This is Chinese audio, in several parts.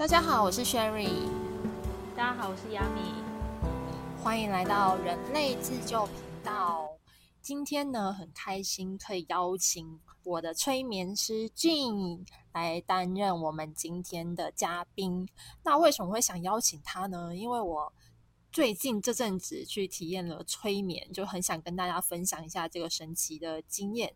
大家好，我是 Sherry。大家好，我是 Yami。欢迎来到人类自救频道。今天呢，很开心可以邀请我的催眠师 Jean 来担任我们今天的嘉宾。那为什么会想邀请他呢？因为我最近这阵子去体验了催眠，就很想跟大家分享一下这个神奇的经验。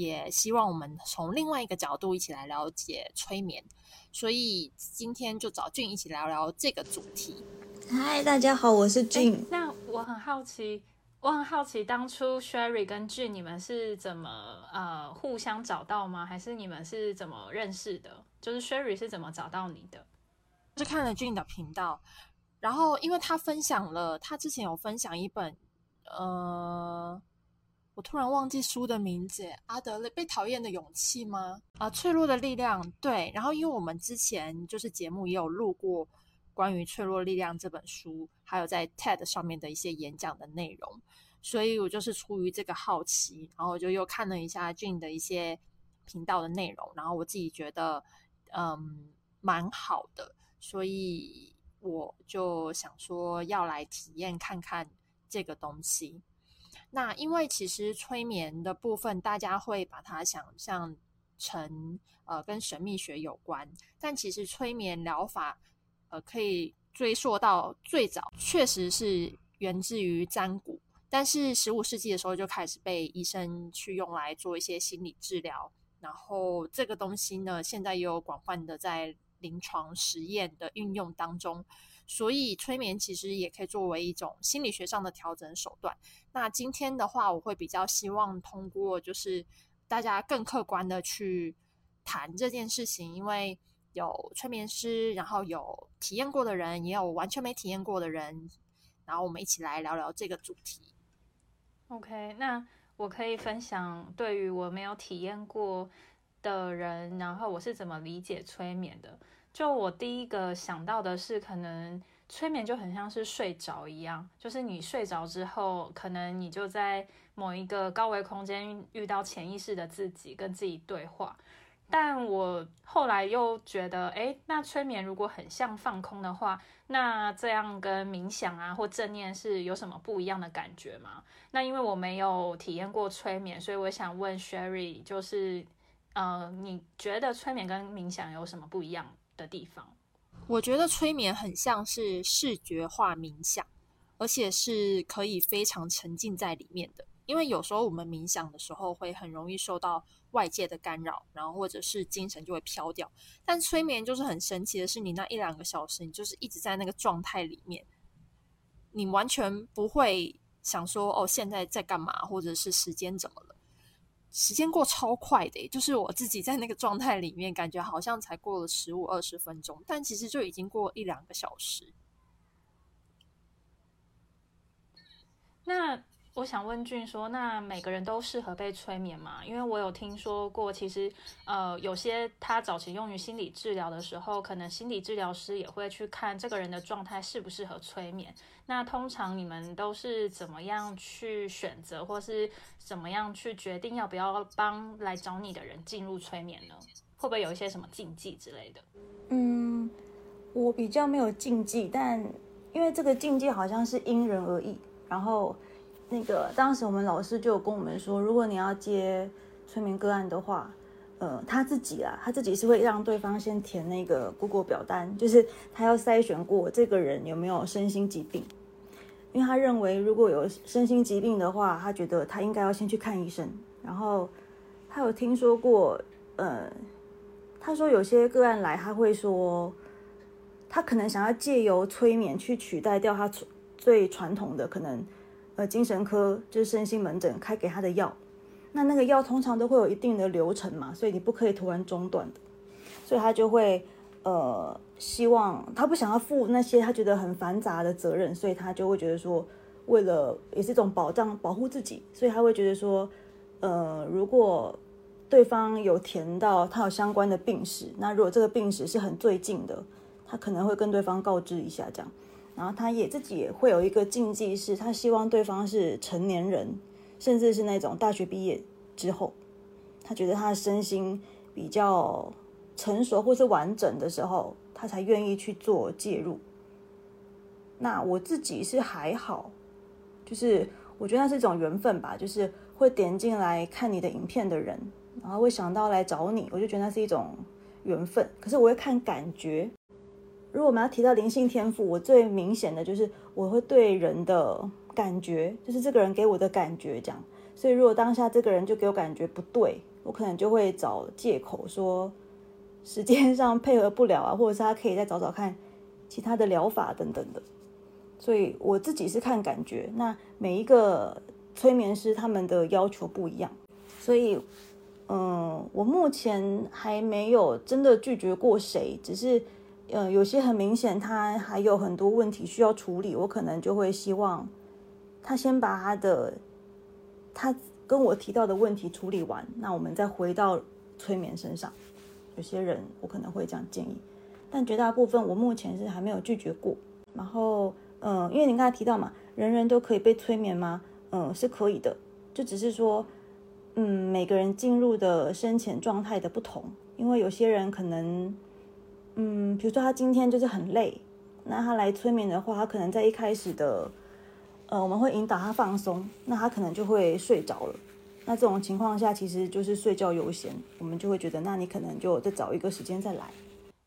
也希望我们从另外一个角度一起来了解催眠，所以今天就找俊一起聊聊这个主题。嗨，大家好，我是俊。那我很好奇，我很好奇，当初 Sherry 跟俊你们是怎么呃互相找到吗？还是你们是怎么认识的？就是 Sherry 是怎么找到你的？是看了俊的频道，然后因为他分享了，他之前有分享一本呃。我突然忘记书的名字，阿德勒被讨厌的勇气吗？啊，脆弱的力量。对，然后因为我们之前就是节目也有录过关于脆弱力量这本书，还有在 TED 上面的一些演讲的内容，所以我就是出于这个好奇，然后就又看了一下俊的一些频道的内容，然后我自己觉得嗯蛮好的，所以我就想说要来体验看看这个东西。那因为其实催眠的部分，大家会把它想象成呃跟神秘学有关，但其实催眠疗法呃可以追溯到最早，确实是源自于占卜，但是十五世纪的时候就开始被医生去用来做一些心理治疗，然后这个东西呢，现在也有广泛的在临床实验的运用当中。所以催眠其实也可以作为一种心理学上的调整手段。那今天的话，我会比较希望通过就是大家更客观的去谈这件事情，因为有催眠师，然后有体验过的人，也有完全没体验过的人，然后我们一起来聊聊这个主题。OK，那我可以分享对于我没有体验过的人，然后我是怎么理解催眠的。就我第一个想到的是，可能催眠就很像是睡着一样，就是你睡着之后，可能你就在某一个高维空间遇到潜意识的自己，跟自己对话。但我后来又觉得，哎，那催眠如果很像放空的话，那这样跟冥想啊或正念是有什么不一样的感觉吗？那因为我没有体验过催眠，所以我想问 Sherry，就是，呃，你觉得催眠跟冥想有什么不一样？的地方，我觉得催眠很像是视觉化冥想，而且是可以非常沉浸在里面的。因为有时候我们冥想的时候会很容易受到外界的干扰，然后或者是精神就会飘掉。但催眠就是很神奇的是，你那一两个小时，你就是一直在那个状态里面，你完全不会想说哦，现在在干嘛，或者是时间怎么了。时间过超快的，就是我自己在那个状态里面，感觉好像才过了十五二十分钟，但其实就已经过一两个小时。那。我想问俊说，那每个人都适合被催眠吗？因为我有听说过，其实呃，有些他早期用于心理治疗的时候，可能心理治疗师也会去看这个人的状态适不适合催眠。那通常你们都是怎么样去选择，或是怎么样去决定要不要帮来找你的人进入催眠呢？会不会有一些什么禁忌之类的？嗯，我比较没有禁忌，但因为这个禁忌好像是因人而异，然后。那个当时我们老师就有跟我们说，如果你要接催眠个案的话，呃，他自己啦，他自己是会让对方先填那个 Google 表单，就是他要筛选过这个人有没有身心疾病，因为他认为如果有身心疾病的话，他觉得他应该要先去看医生。然后他有听说过，呃，他说有些个案来，他会说他可能想要借由催眠去取代掉他最传统的可能。呃，精神科就是身心门诊开给他的药，那那个药通常都会有一定的流程嘛，所以你不可以突然中断的，所以他就会呃希望他不想要负那些他觉得很繁杂的责任，所以他就会觉得说，为了也是一种保障保护自己，所以他会觉得说，呃，如果对方有填到他有相关的病史，那如果这个病史是很最近的，他可能会跟对方告知一下这样。然后他也自己也会有一个禁忌，是他希望对方是成年人，甚至是那种大学毕业之后，他觉得他的身心比较成熟或是完整的时候，他才愿意去做介入。那我自己是还好，就是我觉得那是一种缘分吧，就是会点进来看你的影片的人，然后会想到来找你，我就觉得那是一种缘分。可是我会看感觉，如果我们要提到灵性天赋，我最明显的就是我会对人的感觉，就是这个人给我的感觉这样。所以如果当下这个人就给我感觉不对，我可能就会找借口说时间上配合不了啊，或者是他可以再找找看其他的疗法等等的。所以我自己是看感觉，那每一个催眠师他们的要求不一样，所以，嗯，我目前还没有真的拒绝过谁，只是，嗯，有些很明显他还有很多问题需要处理，我可能就会希望他先把他的他跟我提到的问题处理完，那我们再回到催眠身上。有些人我可能会这样建议，但绝大部分我目前是还没有拒绝过，然后。嗯，因为你刚才提到嘛，人人都可以被催眠吗？嗯，是可以的，就只是说，嗯，每个人进入的深浅状态的不同。因为有些人可能，嗯，比如说他今天就是很累，那他来催眠的话，他可能在一开始的，呃，我们会引导他放松，那他可能就会睡着了。那这种情况下，其实就是睡觉优先，我们就会觉得，那你可能就再找一个时间再来。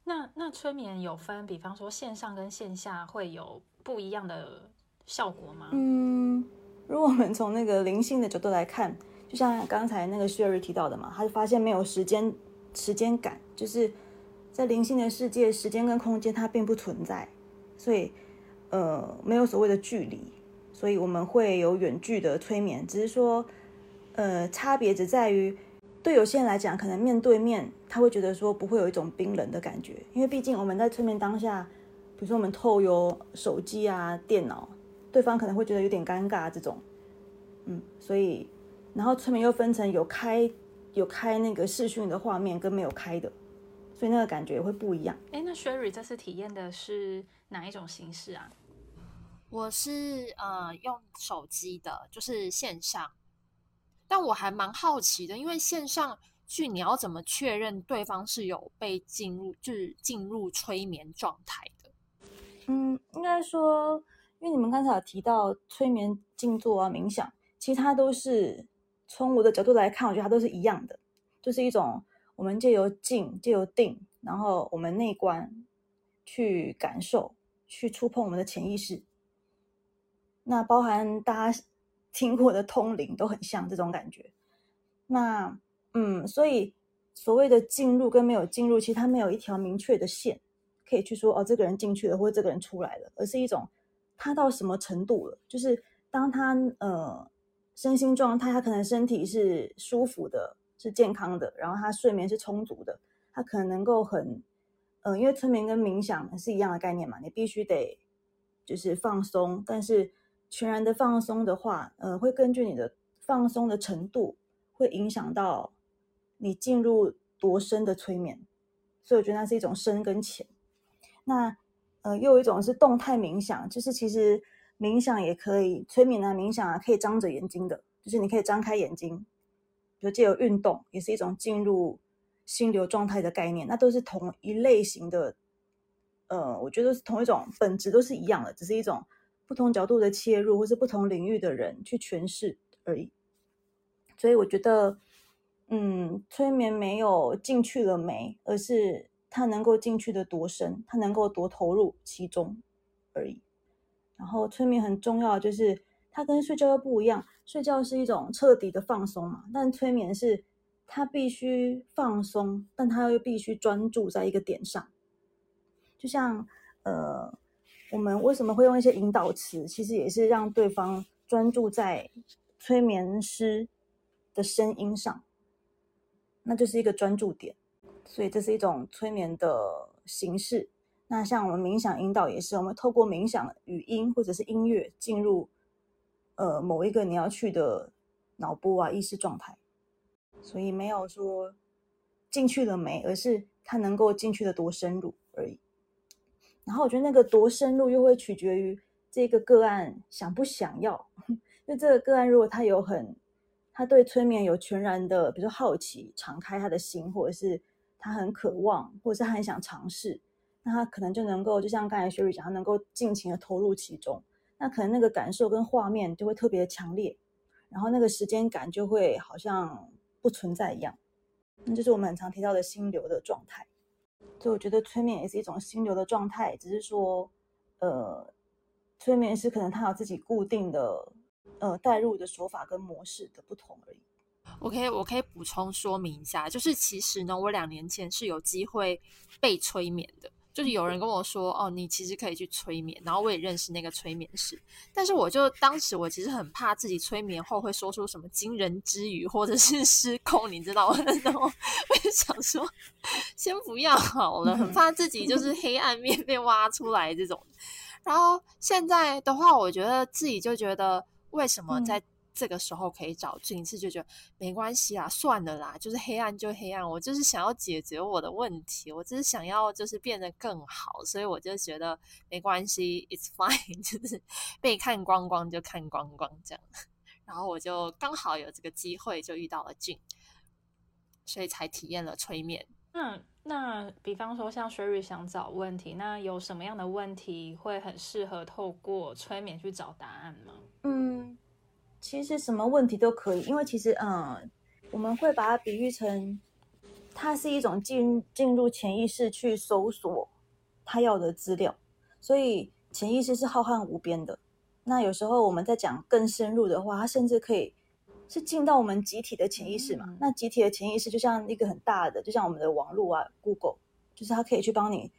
那那催眠有分，比方说线上跟线下会有。不一样的效果吗？嗯，如果我们从那个灵性的角度来看，就像刚才那个 Sherry 提到的嘛，他就发现没有时间时间感，就是在灵性的世界，时间跟空间它并不存在，所以呃没有所谓的距离，所以我们会有远距的催眠，只是说呃差别只在于对有些人来讲，可能面对面他会觉得说不会有一种冰冷的感觉，因为毕竟我们在催眠当下。比如说我们透过手机啊、电脑，对方可能会觉得有点尴尬这种，嗯，所以然后催眠又分成有开有开那个视讯的画面跟没有开的，所以那个感觉也会不一样。哎，那 Sherry 这次体验的是哪一种形式啊？我是呃用手机的，就是线上，但我还蛮好奇的，因为线上去你要怎么确认对方是有被进入就是进入催眠状态的？嗯，应该说，因为你们刚才有提到催眠、静坐啊、冥想，其实它都是从我的角度来看，我觉得它都是一样的，就是一种我们借由静、借由定，然后我们内观去感受、去触碰我们的潜意识。那包含大家 听过的通灵都很像这种感觉。那嗯，所以所谓的进入跟没有进入，其实它没有一条明确的线。可以去说哦，这个人进去了，或者这个人出来了，而是一种他到什么程度了。就是当他呃身心状态，他可能身体是舒服的，是健康的，然后他睡眠是充足的，他可能能够很嗯，因为催眠跟冥想是一样的概念嘛，你必须得就是放松，但是全然的放松的话，呃，会根据你的放松的程度，会影响到你进入多深的催眠，所以我觉得那是一种深跟浅。那，呃，又有一种是动态冥想，就是其实冥想也可以催眠啊，冥想啊，可以张着眼睛的，就是你可以张开眼睛，就借由运动，也是一种进入心流状态的概念。那都是同一类型的，呃，我觉得是同一种本质，都是一样的，只是一种不同角度的切入，或是不同领域的人去诠释而已。所以我觉得，嗯，催眠没有进去了没，而是。他能够进去的多深，他能够多投入其中而已。然后催眠很重要，就是它跟睡觉又不一样。睡觉是一种彻底的放松嘛，但催眠是他必须放松，但他又必须专注在一个点上。就像呃，我们为什么会用一些引导词，其实也是让对方专注在催眠师的声音上，那就是一个专注点。所以这是一种催眠的形式。那像我们冥想引导也是，我们透过冥想语音或者是音乐进入呃某一个你要去的脑波啊意识状态。所以没有说进去了没，而是它能够进去的多深入而已。然后我觉得那个多深入又会取决于这个个案想不想要。就这个个案如果他有很他对催眠有全然的，比如说好奇，敞开他的心，或者是。他很渴望，或者是他很想尝试，那他可能就能够，就像刚才雪雨讲，他能够尽情的投入其中，那可能那个感受跟画面就会特别的强烈，然后那个时间感就会好像不存在一样。那就是我们很常提到的心流的状态。所以我觉得催眠也是一种心流的状态，只是说，呃，催眠师可能他有自己固定的呃带入的手法跟模式的不同而已。我可以我可以补充说明一下，就是其实呢，我两年前是有机会被催眠的。就是有人跟我说，哦，你其实可以去催眠，然后我也认识那个催眠师，但是我就当时我其实很怕自己催眠后会说出什么惊人之语，或者是失控，你知道吗？然后我就想说，先不要好了，很怕自己就是黑暗面被挖出来这种。然后现在的话，我觉得自己就觉得为什么在。这个时候可以找俊次，就觉得没关系啦，算了啦，就是黑暗就黑暗，我就是想要解决我的问题，我只是想要就是变得更好，所以我就觉得没关系，it's fine，就是被看光光就看光光这样，然后我就刚好有这个机会就遇到了俊，所以才体验了催眠。那那比方说像 Sherry 想找问题，那有什么样的问题会很适合透过催眠去找答案吗？嗯。其实什么问题都可以，因为其实，嗯，我们会把它比喻成，它是一种进进入潜意识去搜索他要的资料，所以潜意识是浩瀚无边的。那有时候我们在讲更深入的话，它甚至可以是进到我们集体的潜意识嘛。那集体的潜意识就像一个很大的，就像我们的网络啊，Google，就是它可以去帮你，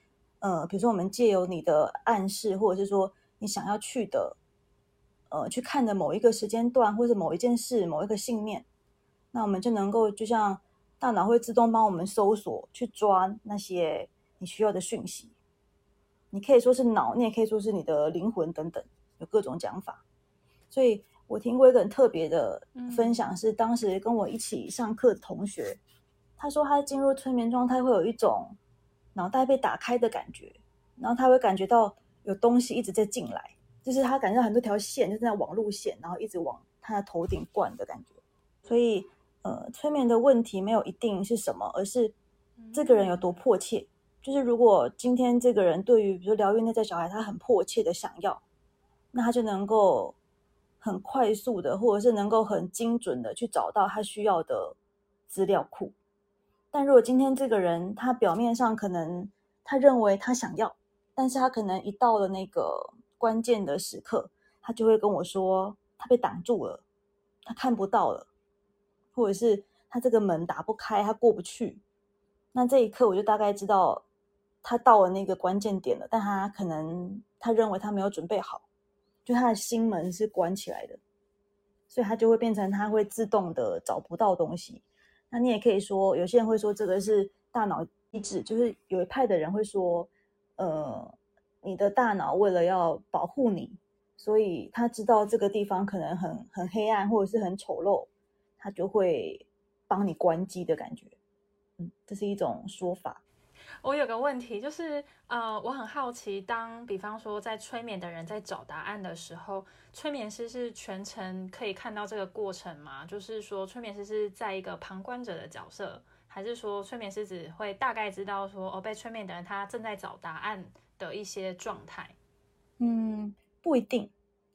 呃，比如说我们借由你的暗示，或者是说你想要去的。呃，去看的某一个时间段，或者某一件事、某一个信念，那我们就能够就像大脑会自动帮我们搜索、去抓那些你需要的讯息。你可以说是脑，你也可以说是你的灵魂等等，有各种讲法。所以我听过一个很特别的分享，是当时跟我一起上课的同学，他说他进入催眠状态会有一种脑袋被打开的感觉，然后他会感觉到有东西一直在进来。就是他感觉到很多条线，就是那网路线，然后一直往他的头顶灌的感觉。所以，呃，催眠的问题没有一定是什么，而是这个人有多迫切。就是如果今天这个人对于比如疗愈内在小孩，他很迫切的想要，那他就能够很快速的，或者是能够很精准的去找到他需要的资料库。但如果今天这个人他表面上可能他认为他想要，但是他可能一到了那个。关键的时刻，他就会跟我说，他被挡住了，他看不到了，或者是他这个门打不开，他过不去。那这一刻，我就大概知道他到了那个关键点了。但他可能他认为他没有准备好，就他的心门是关起来的，所以他就会变成他会自动的找不到东西。那你也可以说，有些人会说这个是大脑机制，就是有一派的人会说，呃。你的大脑为了要保护你，所以他知道这个地方可能很很黑暗或者是很丑陋，他就会帮你关机的感觉。嗯，这是一种说法。我有个问题，就是呃，我很好奇，当比方说在催眠的人在找答案的时候，催眠师是全程可以看到这个过程吗？就是说，催眠师是在一个旁观者的角色，还是说催眠师只会大概知道说，哦，被催眠的人他正在找答案？的一些状态，嗯，不一定，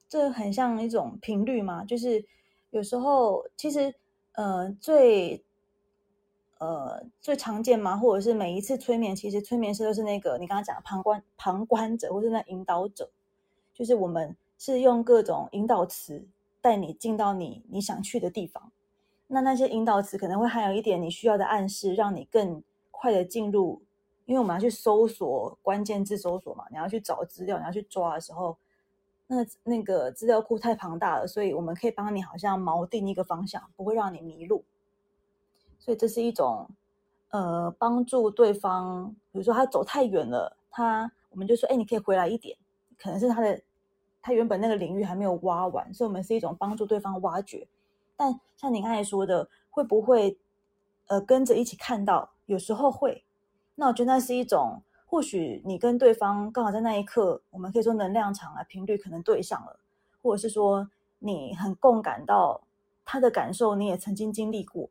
这很像一种频率嘛。就是有时候，其实，呃，最，呃，最常见嘛，或者是每一次催眠，其实催眠师都是那个你刚刚讲的旁观旁观者，或是那引导者，就是我们是用各种引导词带你进到你你想去的地方。那那些引导词可能会含有一点你需要的暗示，让你更快的进入。因为我们要去搜索关键字搜索嘛，你要去找资料，你要去抓的时候，那那个资料库太庞大了，所以我们可以帮你好像锚定一个方向，不会让你迷路。所以这是一种呃帮助对方，比如说他走太远了，他我们就说，哎，你可以回来一点，可能是他的他原本那个领域还没有挖完，所以我们是一种帮助对方挖掘。但像你刚才说的，会不会呃跟着一起看到？有时候会。那我觉得那是一种，或许你跟对方刚好在那一刻，我们可以说能量场啊频率可能对上了，或者是说你很共感到他的感受，你也曾经经历过。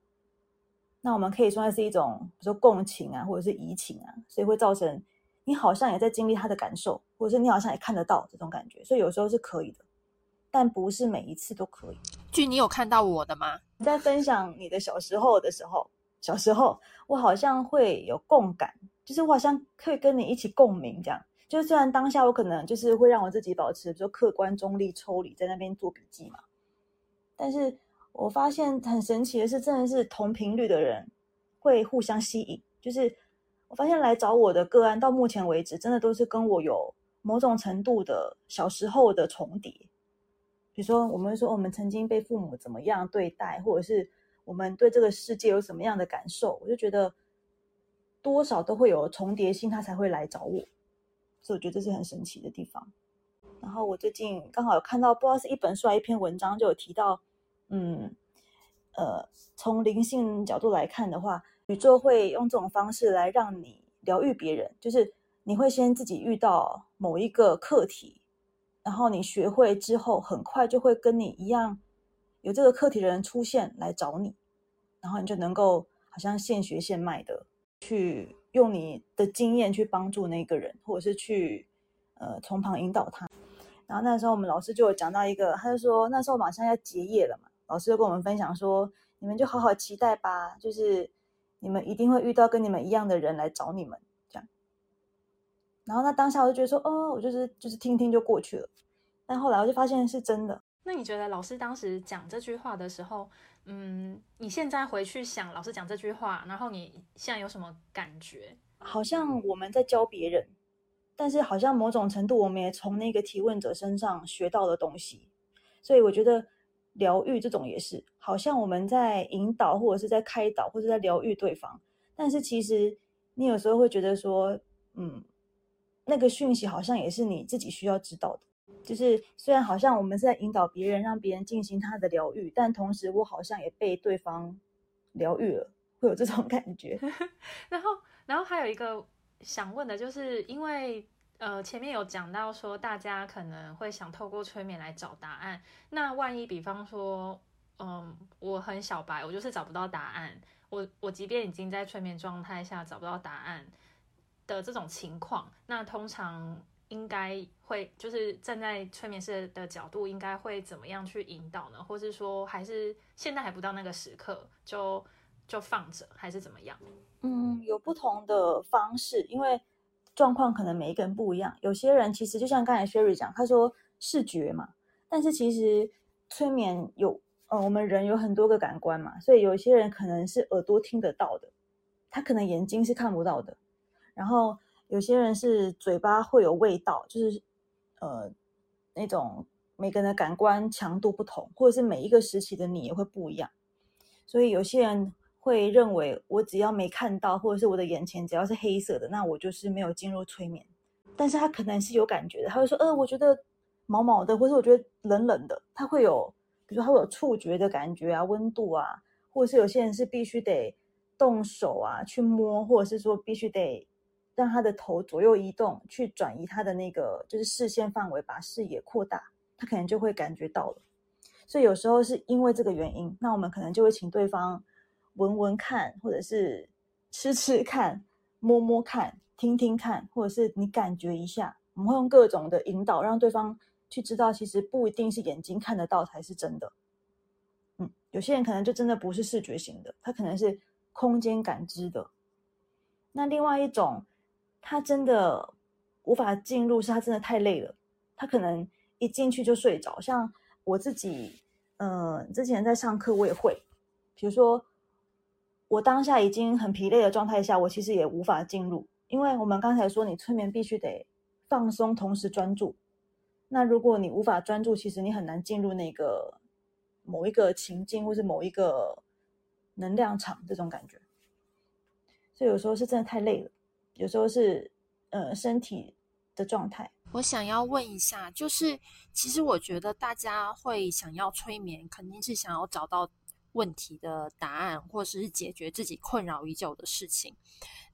那我们可以说那是一种，比如说共情啊，或者是移情啊，所以会造成你好像也在经历他的感受，或者是你好像也看得到这种感觉，所以有时候是可以的，但不是每一次都可以。据，你有看到我的吗？你在分享你的小时候的时候，小时候我好像会有共感，就是我好像可以跟你一起共鸣，这样。就虽然当下我可能就是会让我自己保持，比如说客观中立、抽离，在那边做笔记嘛，但是我发现很神奇的是，真的是同频率的人会互相吸引。就是我发现来找我的个案，到目前为止，真的都是跟我有某种程度的小时候的重叠。比如说，我们说我们曾经被父母怎么样对待，或者是我们对这个世界有什么样的感受，我就觉得多少都会有重叠性，他才会来找我。所以我觉得这是很神奇的地方。然后我最近刚好有看到，不知道是一本书还是一篇文章，就有提到，嗯，呃，从灵性角度来看的话，宇宙会用这种方式来让你疗愈别人，就是你会先自己遇到某一个课题，然后你学会之后，很快就会跟你一样有这个课题的人出现来找你，然后你就能够好像现学现卖的去。用你的经验去帮助那个人，或者是去呃从旁引导他。然后那时候我们老师就有讲到一个，他就说那时候马上要结业了嘛，老师就跟我们分享说，你们就好好期待吧，就是你们一定会遇到跟你们一样的人来找你们这样。然后那当下我就觉得说，哦，我就是就是听听就过去了。但后来我就发现是真的。那你觉得老师当时讲这句话的时候？嗯，你现在回去想老师讲这句话，然后你现在有什么感觉？好像我们在教别人，但是好像某种程度我们也从那个提问者身上学到了东西。所以我觉得疗愈这种也是，好像我们在引导或者是在开导或者在疗愈对方，但是其实你有时候会觉得说，嗯，那个讯息好像也是你自己需要知道的。就是虽然好像我们是在引导别人，让别人进行他的疗愈，但同时我好像也被对方疗愈了，会有这种 感觉。然后，然后还有一个想问的，就是因为呃前面有讲到说，大家可能会想透过催眠来找答案。那万一比方说，嗯，我很小白，我就是找不到答案。我我即便已经在催眠状态下找不到答案的这种情况，那通常。应该会就是站在催眠师的角度，应该会怎么样去引导呢？或是说，还是现在还不到那个时刻，就就放着，还是怎么样？嗯，有不同的方式，因为状况可能每一个人不一样。有些人其实就像刚才 Sherry 讲，他说视觉嘛，但是其实催眠有，呃，我们人有很多个感官嘛，所以有些人可能是耳朵听得到的，他可能眼睛是看不到的，然后。有些人是嘴巴会有味道，就是呃那种每个人的感官强度不同，或者是每一个时期的你也会不一样。所以有些人会认为，我只要没看到，或者是我的眼前只要是黑色的，那我就是没有进入催眠。但是他可能是有感觉的，他会说，呃，我觉得毛毛的，或者我觉得冷冷的，他会有，比如说他会有触觉的感觉啊，温度啊，或者是有些人是必须得动手啊去摸，或者是说必须得。让他的头左右移动，去转移他的那个就是视线范围，把视野扩大，他可能就会感觉到了。所以有时候是因为这个原因，那我们可能就会请对方闻闻看，或者是吃吃看、摸摸看、听听看，或者是你感觉一下。我们会用各种的引导，让对方去知道，其实不一定是眼睛看得到才是真的。嗯，有些人可能就真的不是视觉型的，他可能是空间感知的。那另外一种。他真的无法进入，是他真的太累了。他可能一进去就睡着。像我自己，嗯，之前在上课我也会，比如说我当下已经很疲累的状态下，我其实也无法进入，因为我们刚才说你催眠必须得放松，同时专注。那如果你无法专注，其实你很难进入那个某一个情境，或是某一个能量场这种感觉。所以有时候是真的太累了。有时候是，呃，身体的状态。我想要问一下，就是其实我觉得大家会想要催眠，肯定是想要找到问题的答案，或者是解决自己困扰已久的事情。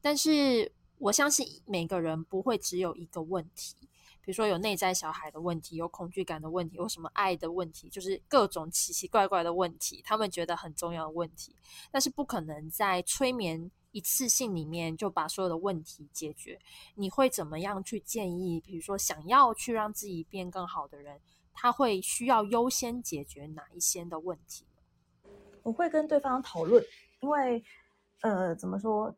但是我相信每个人不会只有一个问题，比如说有内在小孩的问题，有恐惧感的问题，有什么爱的问题，就是各种奇奇怪怪的问题，他们觉得很重要的问题，但是不可能在催眠。一次性里面就把所有的问题解决。你会怎么样去建议？比如说想要去让自己变更好的人，他会需要优先解决哪一些的问题？我会跟对方讨论，因为呃，怎么说？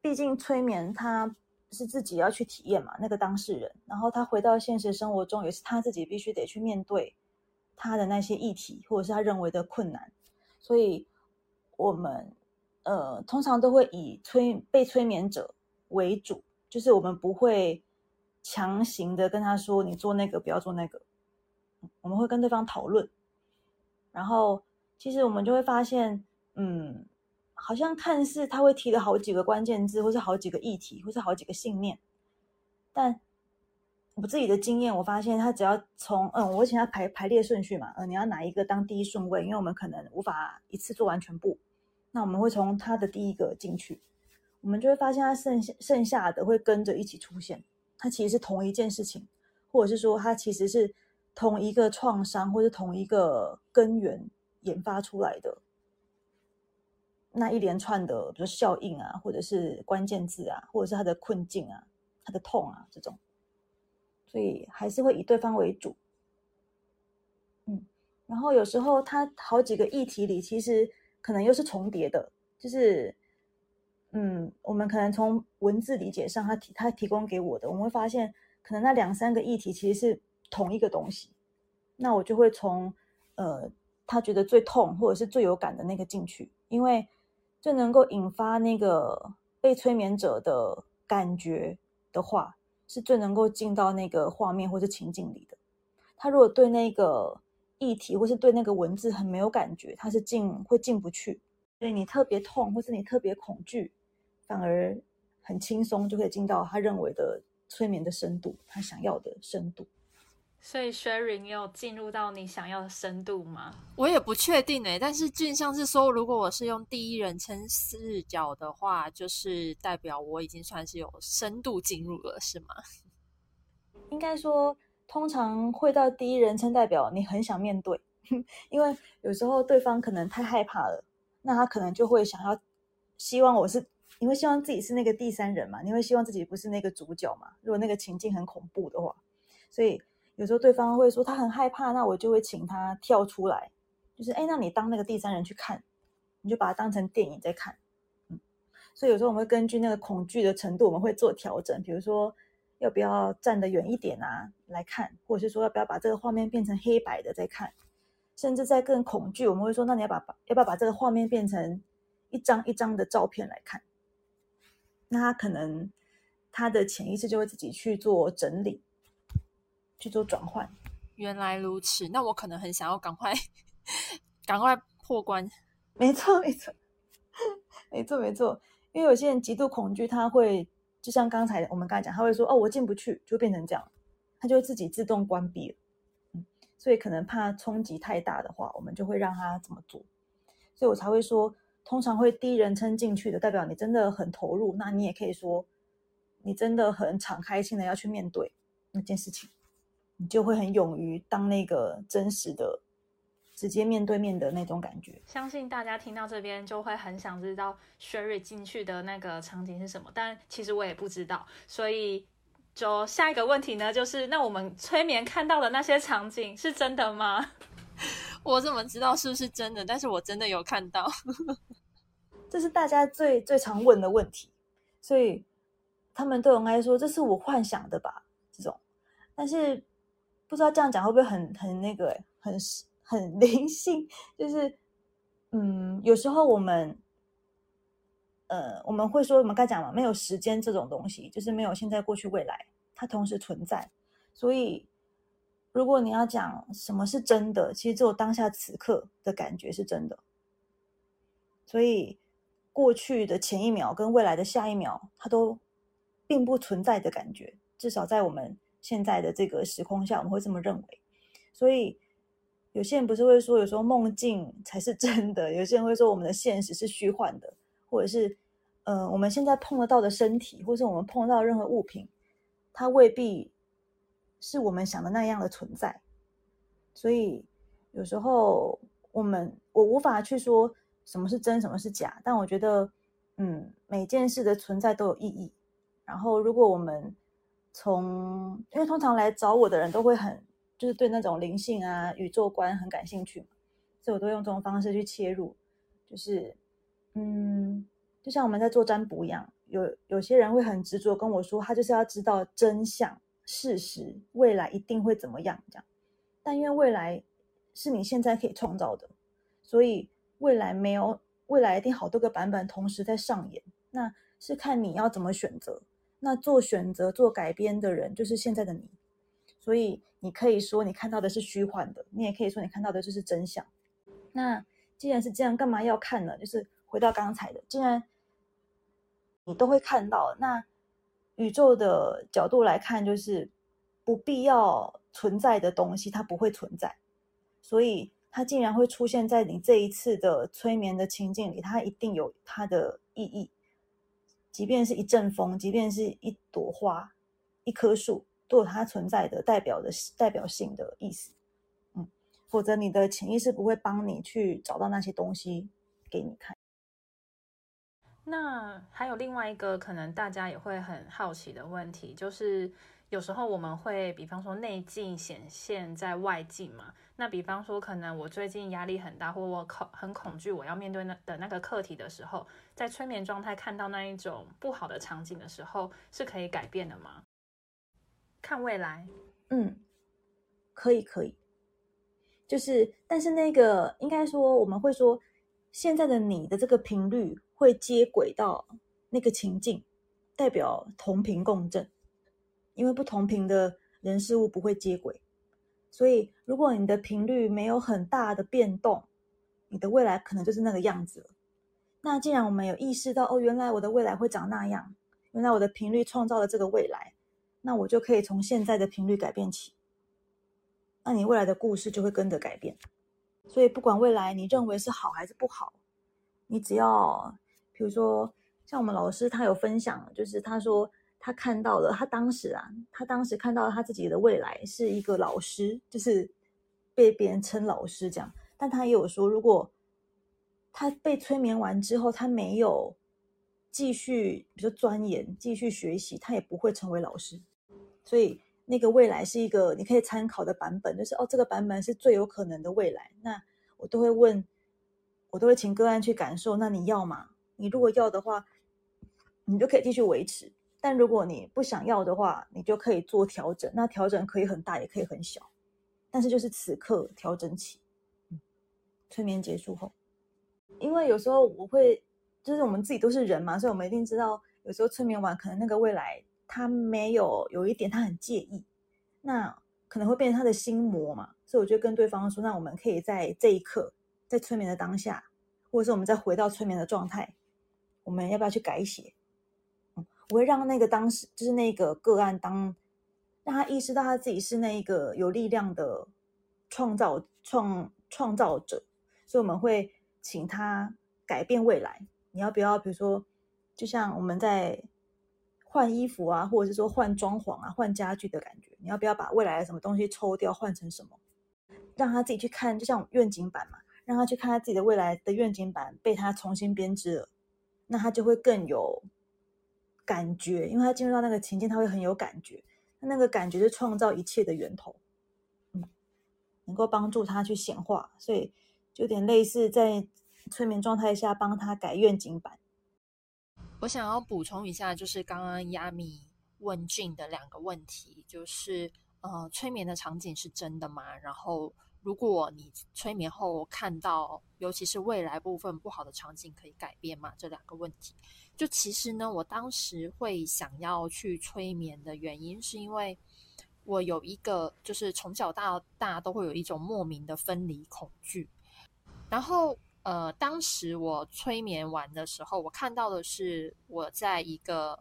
毕竟催眠他是自己要去体验嘛，那个当事人，然后他回到现实生活中，也是他自己必须得去面对他的那些议题，或者是他认为的困难，所以我们呃通常都会以催被催眠者为主，就是我们不会强行的跟他说你做那个不要做那个，我们会跟对方讨论，然后。其实我们就会发现，嗯，好像看似他会提了好几个关键字，或是好几个议题，或是好几个信念，但我自己的经验，我发现他只要从嗯，我请他排排列顺序嘛，呃，你要哪一个当第一顺位？因为我们可能无法一次做完全部，那我们会从他的第一个进去，我们就会发现他剩下剩下的会跟着一起出现，它其实是同一件事情，或者是说它其实是同一个创伤，或者同一个根源。研发出来的那一连串的，比如效应啊，或者是关键字啊，或者是他的困境啊，他的痛啊，这种，所以还是会以对方为主。嗯，然后有时候他好几个议题里，其实可能又是重叠的，就是，嗯，我们可能从文字理解上，他提他提供给我的，我们会发现，可能那两三个议题其实是同一个东西，那我就会从呃。他觉得最痛或者是最有感的那个进去，因为最能够引发那个被催眠者的感觉的话，是最能够进到那个画面或者情境里的。他如果对那个议题或是对那个文字很没有感觉，他是进会进不去。所以你特别痛或是你特别恐惧，反而很轻松就可以进到他认为的催眠的深度，他想要的深度。所以，Sherry，你有进入到你想要的深度吗？我也不确定诶，但是俊像是说，如果我是用第一人称视角的话，就是代表我已经算是有深度进入了，是吗？应该说，通常会到第一人称，代表你很想面对，因为有时候对方可能太害怕了，那他可能就会想要希望我是，你会希望自己是那个第三人嘛？你会希望自己不是那个主角嘛？如果那个情境很恐怖的话，所以。有时候对方会说他很害怕，那我就会请他跳出来，就是哎，那你当那个第三人去看，你就把它当成电影在看，嗯。所以有时候我们会根据那个恐惧的程度，我们会做调整，比如说要不要站得远一点啊来看，或者是说要不要把这个画面变成黑白的再看，甚至在更恐惧，我们会说那你要把要不要把这个画面变成一张一张的照片来看，那他可能他的潜意识就会自己去做整理。去做转换，原来如此。那我可能很想要赶快赶快破关。没错，没错，没错，没错。因为有些人极度恐惧，他会就像刚才我们刚才讲，他会说：“哦，我进不去。”就变成这样，他就会自己自动关闭了。嗯，所以可能怕冲击太大的话，我们就会让他这么做。所以我才会说，通常会第一人称进去的，代表你真的很投入。那你也可以说，你真的很敞开心的要去面对那件事情。你就会很勇于当那个真实的、直接面对面的那种感觉。相信大家听到这边就会很想知道 Sherry 进去的那个场景是什么，但其实我也不知道。所以，就下一个问题呢，就是那我们催眠看到的那些场景是真的吗？我怎么知道是不是真的？但是我真的有看到，这是大家最最常问的问题。所以他们都应该说：“这是我幻想的吧？”这种，但是。不知道这样讲会不会很很那个很很灵性？就是，嗯，有时候我们，呃，我们会说我们该讲嘛，没有时间这种东西，就是没有现在、过去、未来，它同时存在。所以，如果你要讲什么是真的，其实只有当下此刻的感觉是真的。所以，过去的前一秒跟未来的下一秒，它都并不存在的感觉，至少在我们。现在的这个时空下，我们会这么认为。所以有些人不是会说，有时候梦境才是真的；有些人会说，我们的现实是虚幻的，或者是，呃，我们现在碰得到的身体，或是我们碰到任何物品，它未必是我们想的那样的存在。所以有时候我们我无法去说什么是真，什么是假。但我觉得，嗯，每件事的存在都有意义。然后，如果我们从，因为通常来找我的人都会很，就是对那种灵性啊、宇宙观很感兴趣嘛，所以我都用这种方式去切入。就是，嗯，就像我们在做占卜一样，有有些人会很执着跟我说，他就是要知道真相、事实、未来一定会怎么样这样。但因为未来是你现在可以创造的，所以未来没有未来一定好多个版本同时在上演，那是看你要怎么选择。那做选择、做改编的人就是现在的你，所以你可以说你看到的是虚幻的，你也可以说你看到的就是真相。那既然是这样，干嘛要看呢？就是回到刚才的，既然你都会看到，那宇宙的角度来看，就是不必要存在的东西，它不会存在，所以它竟然会出现在你这一次的催眠的情境里，它一定有它的意义。即便是一阵风，即便是一朵花、一棵树，都有它存在的代表的代表性的意思。嗯，否则你的潜意识不会帮你去找到那些东西给你看。那还有另外一个可能大家也会很好奇的问题，就是有时候我们会，比方说内镜显现在外镜嘛。那比方说，可能我最近压力很大，或我恐很恐惧，我要面对那的那个课题的时候，在催眠状态看到那一种不好的场景的时候，是可以改变的吗？看未来，嗯，可以可以，就是，但是那个应该说，我们会说，现在的你的这个频率会接轨到那个情境，代表同频共振，因为不同频的人事物不会接轨。所以，如果你的频率没有很大的变动，你的未来可能就是那个样子了。那既然我们有意识到，哦，原来我的未来会长那样，原来我的频率创造了这个未来，那我就可以从现在的频率改变起。那你未来的故事就会跟着改变。所以，不管未来你认为是好还是不好，你只要，比如说，像我们老师他有分享，就是他说。他看到了，他当时啊，他当时看到他自己的未来是一个老师，就是被别人称老师这样。但他也有说，如果他被催眠完之后，他没有继续，比如说钻研、继续学习，他也不会成为老师。所以那个未来是一个你可以参考的版本，就是哦，这个版本是最有可能的未来。那我都会问，我都会请个案去感受。那你要吗？你如果要的话，你就可以继续维持。但如果你不想要的话，你就可以做调整。那调整可以很大，也可以很小，但是就是此刻调整起。催眠结束后，因为有时候我会，就是我们自己都是人嘛，所以我们一定知道，有时候催眠完，可能那个未来他没有有一点他很介意，那可能会变成他的心魔嘛。所以我就跟对方说，那我们可以在这一刻，在催眠的当下，或者是我们再回到催眠的状态，我们要不要去改写？我会让那个当时就是那个个案当，让他意识到他自己是那一个有力量的创造创创造者，所以我们会请他改变未来。你要不要？比如说，就像我们在换衣服啊，或者是说换装潢啊、换家具的感觉，你要不要把未来的什么东西抽掉，换成什么？让他自己去看，就像愿景版嘛，让他去看他自己的未来的愿景版被他重新编织了，那他就会更有。感觉，因为他进入到那个情境，他会很有感觉。那那个感觉是创造一切的源头，嗯，能够帮助他去显化，所以就有点类似在催眠状态下帮他改愿景版。我想要补充一下，就是刚刚亚米问俊的两个问题，就是呃，催眠的场景是真的吗？然后。如果你催眠后看到，尤其是未来部分不好的场景，可以改变吗？这两个问题，就其实呢，我当时会想要去催眠的原因，是因为我有一个，就是从小到大都会有一种莫名的分离恐惧。然后，呃，当时我催眠完的时候，我看到的是我在一个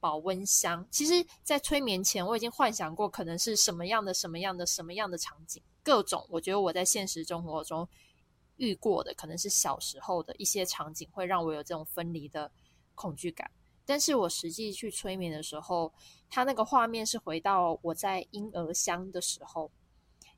保温箱。其实，在催眠前，我已经幻想过可能是什么样的、什么样的、什么样的场景。各种，我觉得我在现实生活中遇过的，可能是小时候的一些场景，会让我有这种分离的恐惧感。但是我实际去催眠的时候，他那个画面是回到我在婴儿箱的时候，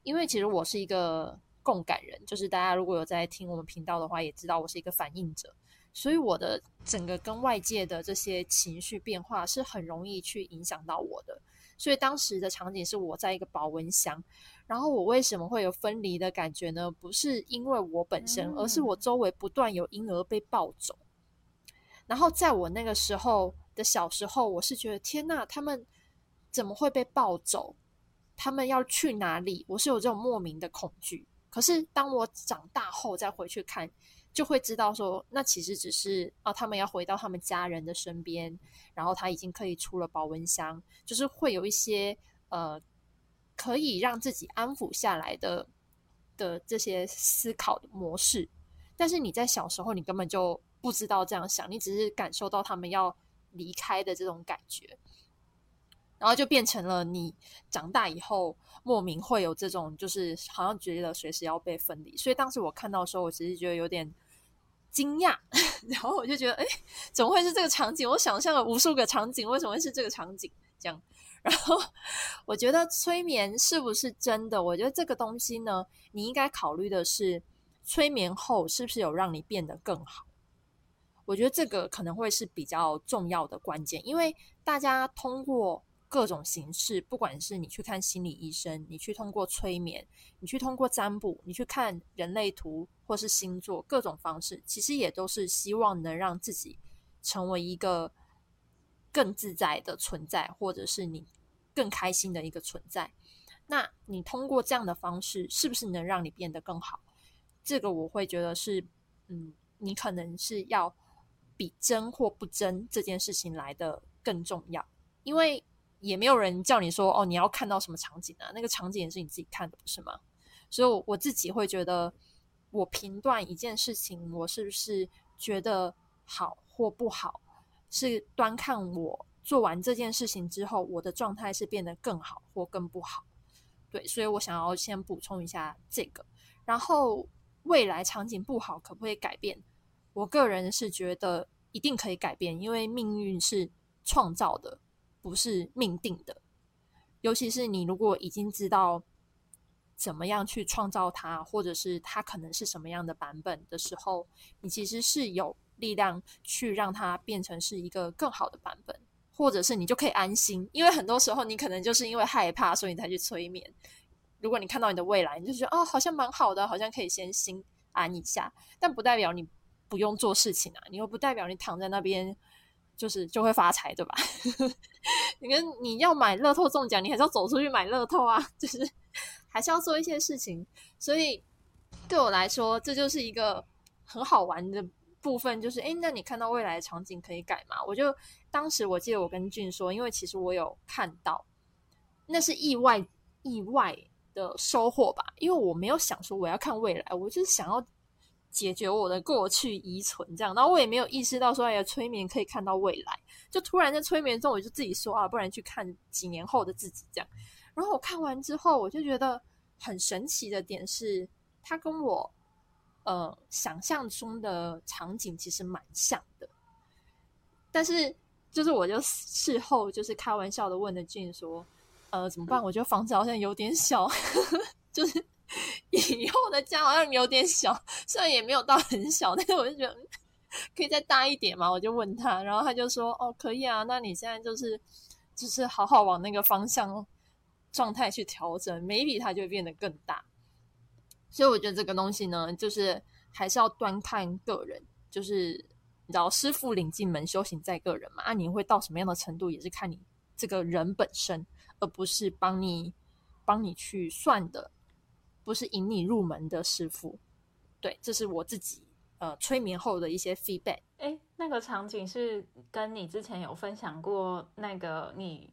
因为其实我是一个共感人，就是大家如果有在听我们频道的话，也知道我是一个反应者。所以我的整个跟外界的这些情绪变化是很容易去影响到我的。所以当时的场景是我在一个保温箱，然后我为什么会有分离的感觉呢？不是因为我本身，而是我周围不断有婴儿被抱走。然后在我那个时候的小时候，我是觉得天呐，他们怎么会被抱走？他们要去哪里？我是有这种莫名的恐惧。可是当我长大后再回去看，就会知道说，那其实只是啊，他们要回到他们家人的身边，然后他已经可以出了保温箱，就是会有一些呃，可以让自己安抚下来的的这些思考的模式。但是你在小时候，你根本就不知道这样想，你只是感受到他们要离开的这种感觉。然后就变成了你长大以后莫名会有这种，就是好像觉得随时要被分离。所以当时我看到的时候，我其实觉得有点惊讶。然后我就觉得，哎，怎么会是这个场景？我想象了无数个场景，为什么会是这个场景？这样。然后我觉得催眠是不是真的？我觉得这个东西呢，你应该考虑的是，催眠后是不是有让你变得更好？我觉得这个可能会是比较重要的关键，因为大家通过。各种形式，不管是你去看心理医生，你去通过催眠，你去通过占卜，你去看人类图或是星座，各种方式，其实也都是希望能让自己成为一个更自在的存在，或者是你更开心的一个存在。那你通过这样的方式，是不是能让你变得更好？这个我会觉得是，嗯，你可能是要比真或不真这件事情来的更重要，因为。也没有人叫你说哦，你要看到什么场景啊？那个场景也是你自己看的，不是吗？所以我自己会觉得，我评断一件事情，我是不是觉得好或不好，是端看我做完这件事情之后，我的状态是变得更好或更不好。对，所以我想要先补充一下这个。然后未来场景不好，可不可以改变？我个人是觉得一定可以改变，因为命运是创造的。不是命定的，尤其是你如果已经知道怎么样去创造它，或者是它可能是什么样的版本的时候，你其实是有力量去让它变成是一个更好的版本，或者是你就可以安心。因为很多时候你可能就是因为害怕，所以你才去催眠。如果你看到你的未来，你就觉得哦，好像蛮好的，好像可以先心安一下，但不代表你不用做事情啊，你又不代表你躺在那边。就是就会发财，对吧？你跟你要买乐透中奖，你还是要走出去买乐透啊，就是 还是要做一些事情。所以对我来说，这就是一个很好玩的部分。就是哎，那你看到未来的场景可以改吗？我就当时我记得我跟俊说，因为其实我有看到，那是意外意外的收获吧。因为我没有想说我要看未来，我就是想要。解决我的过去遗存，这样，然后我也没有意识到说，哎呀，催眠可以看到未来，就突然在催眠中，我就自己说啊，不然去看几年后的自己，这样。然后我看完之后，我就觉得很神奇的点是，它跟我呃想象中的场景其实蛮像的。但是，就是我就事后就是开玩笑的问了俊说，呃，怎么办？我觉得房子好像有点小，就是。以后的家好像有点小，虽然也没有到很小，但是我就觉得可以再大一点嘛。我就问他，然后他就说：“哦，可以啊。那你现在就是就是好好往那个方向状态去调整，maybe 它就会变得更大。”所以我觉得这个东西呢，就是还是要端看个人，就是你知道，师傅领进门，修行在个人嘛。啊，你会到什么样的程度，也是看你这个人本身，而不是帮你帮你去算的。不是引你入门的师傅，对，这是我自己呃催眠后的一些 feedback。哎，那个场景是跟你之前有分享过那个你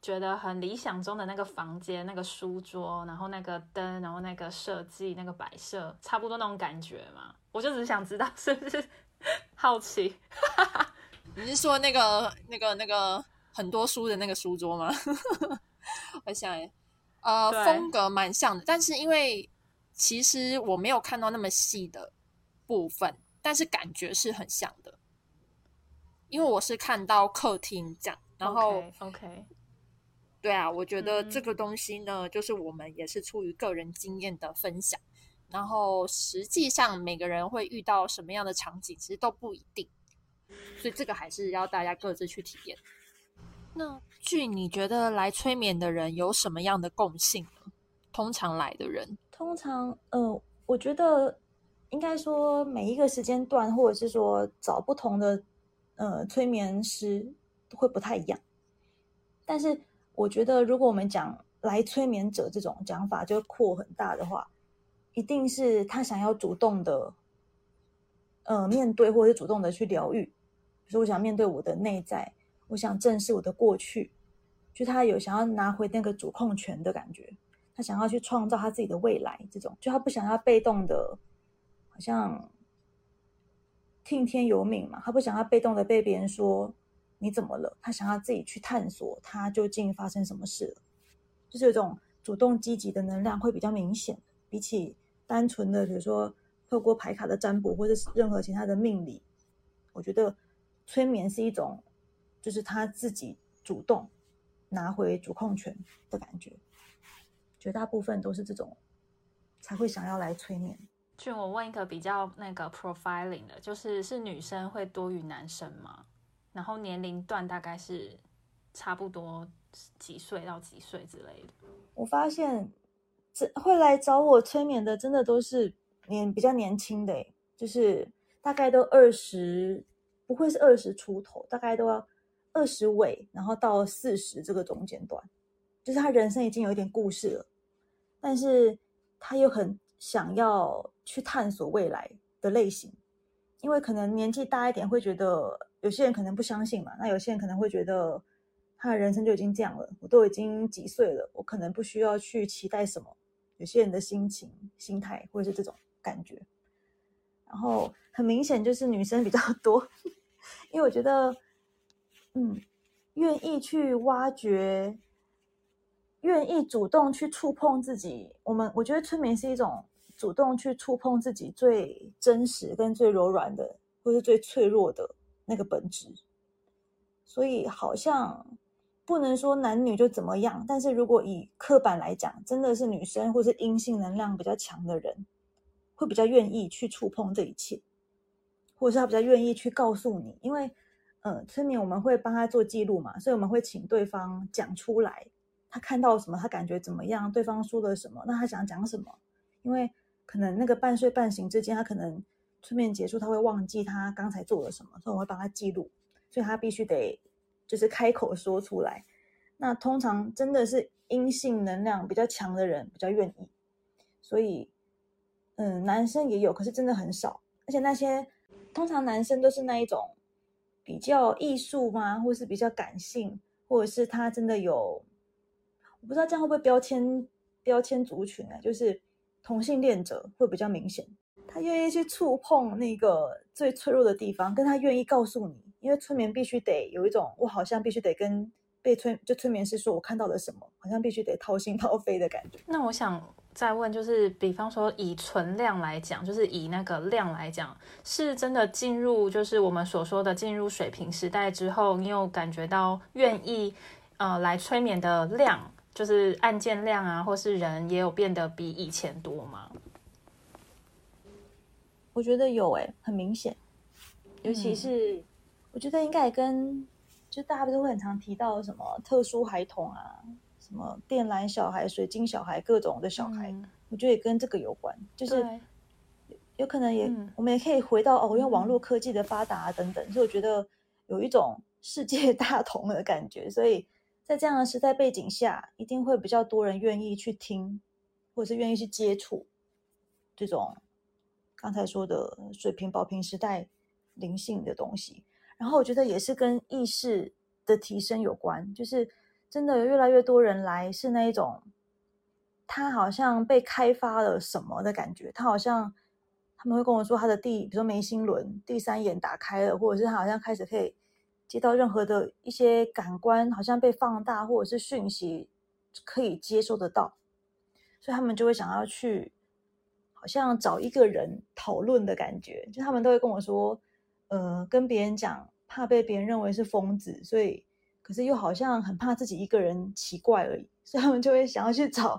觉得很理想中的那个房间、那个书桌，然后那个灯，然后那个设计、那个摆设，差不多那种感觉嘛？我就只想知道是不是好奇。你是说那个那个那个很多书的那个书桌吗？我想。呃，风格蛮像的，但是因为其实我没有看到那么细的部分，但是感觉是很像的。因为我是看到客厅这样，然后 OK，对啊，我觉得这个东西呢，就是我们也是出于个人经验的分享，然后实际上每个人会遇到什么样的场景，其实都不一定，所以这个还是要大家各自去体验。那据你觉得来催眠的人有什么样的共性呢？通常来的人，通常，呃，我觉得应该说每一个时间段，或者是说找不同的呃催眠师会不太一样。但是我觉得，如果我们讲来催眠者这种讲法，就扩很大的话，一定是他想要主动的，呃，面对或者是主动的去疗愈。比如，我想面对我的内在。我想正视我的过去，就他有想要拿回那个主控权的感觉，他想要去创造他自己的未来，这种就他不想要被动的，好像听天由命嘛，他不想要被动的被别人说你怎么了，他想要自己去探索他究竟发生什么事了，就是有种主动积极的能量会比较明显，比起单纯的比如说透过牌卡的占卜或者是任何其他的命理，我觉得催眠是一种。就是他自己主动拿回主控权的感觉，绝大部分都是这种才会想要来催眠。就我问一个比较那个 profiling 的，就是是女生会多于男生吗？然后年龄段大概是差不多几岁到几岁之类的？我发现这会来找我催眠的，真的都是年比较年轻的，就是大概都二十，不会是二十出头，大概都要。二十尾，然后到四十这个中间段，就是他人生已经有一点故事了，但是他又很想要去探索未来的类型，因为可能年纪大一点会觉得，有些人可能不相信嘛，那有些人可能会觉得他的人生就已经这样了，我都已经几岁了，我可能不需要去期待什么。有些人的心情、心态或者是这种感觉，然后很明显就是女生比较多，因为我觉得。嗯，愿意去挖掘，愿意主动去触碰自己。我们我觉得催眠是一种主动去触碰自己最真实跟最柔软的，或是最脆弱的那个本质。所以好像不能说男女就怎么样，但是如果以刻板来讲，真的是女生或是阴性能量比较强的人，会比较愿意去触碰这一切，或者是他比较愿意去告诉你，因为。嗯，催眠我们会帮他做记录嘛，所以我们会请对方讲出来，他看到什么，他感觉怎么样，对方说了什么，那他想讲什么？因为可能那个半睡半醒之间，他可能催眠结束，他会忘记他刚才做了什么，所以我会帮他记录，所以他必须得就是开口说出来。那通常真的是阴性能量比较强的人比较愿意，所以嗯，男生也有，可是真的很少，而且那些通常男生都是那一种。比较艺术吗，或是比较感性，或者是他真的有，我不知道这样会不会标签标签族群啊？就是同性恋者会比较明显，他愿意去触碰那个最脆弱的地方，跟他愿意告诉你，因为催眠必须得有一种，我好像必须得跟被催就催眠师说我看到了什么，好像必须得掏心掏肺的感觉。那我想。再问，就是比方说以存量来讲，就是以那个量来讲，是真的进入，就是我们所说的进入水平时代之后，你有感觉到愿意呃来催眠的量，就是案件量啊，或是人也有变得比以前多吗？我觉得有诶，很明显，尤其是我觉得应该跟就大家不是会很常提到什么特殊孩童啊。什么电缆小孩、水晶小孩，各种的小孩，我觉得也跟这个有关，就是有可能也，我们也可以回到哦，因为网络科技的发达等等，所以我觉得有一种世界 大同的感觉，所以在这样的时代背景下，一定会比较多人愿意去听，或者是愿意去接触这种刚才说的水平保平时代灵性的东西。然后我觉得也是跟意识的提升有关，就是。真的有越来越多人来，是那一种，他好像被开发了什么的感觉。他好像他们会跟我说，他的第，比如说眉心轮、第三眼打开了，或者是他好像开始可以接到任何的一些感官，好像被放大，或者是讯息可以接收得到，所以他们就会想要去，好像找一个人讨论的感觉。就他们都会跟我说，呃，跟别人讲，怕被别人认为是疯子，所以。可是又好像很怕自己一个人奇怪而已，所以他们就会想要去找，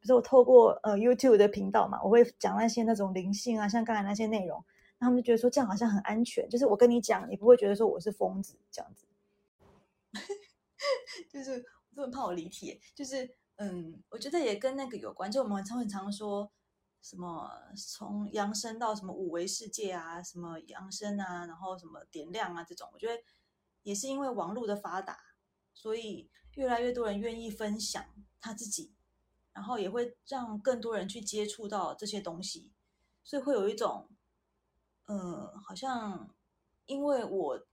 比如说我透过呃 YouTube 的频道嘛，我会讲那些那种灵性啊，像刚才那些内容，他们就觉得说这样好像很安全，就是我跟你讲，你不会觉得说我是疯子这样子。就是我很怕我离题，就是嗯，我觉得也跟那个有关，就我们常很常说什么从扬升到什么五维世界啊，什么扬升啊，然后什么点亮啊这种，我觉得也是因为网络的发达，所以越来越多人愿意分享他自己，然后也会让更多人去接触到这些东西，所以会有一种嗯，好像因为我。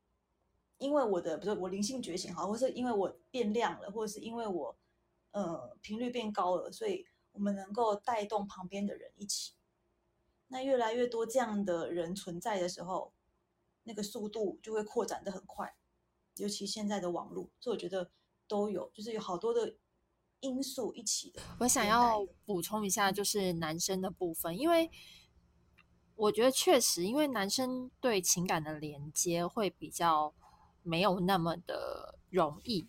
因为我的不是我灵性觉醒好，或是因为我变亮了，或者是因为我呃频率变高了，所以我们能够带动旁边的人一起。那越来越多这样的人存在的时候，那个速度就会扩展的很快。尤其现在的网络，所以我觉得都有，就是有好多的因素一起的。我想要补充一下，就是男生的部分，因为我觉得确实，因为男生对情感的连接会比较。没有那么的容易，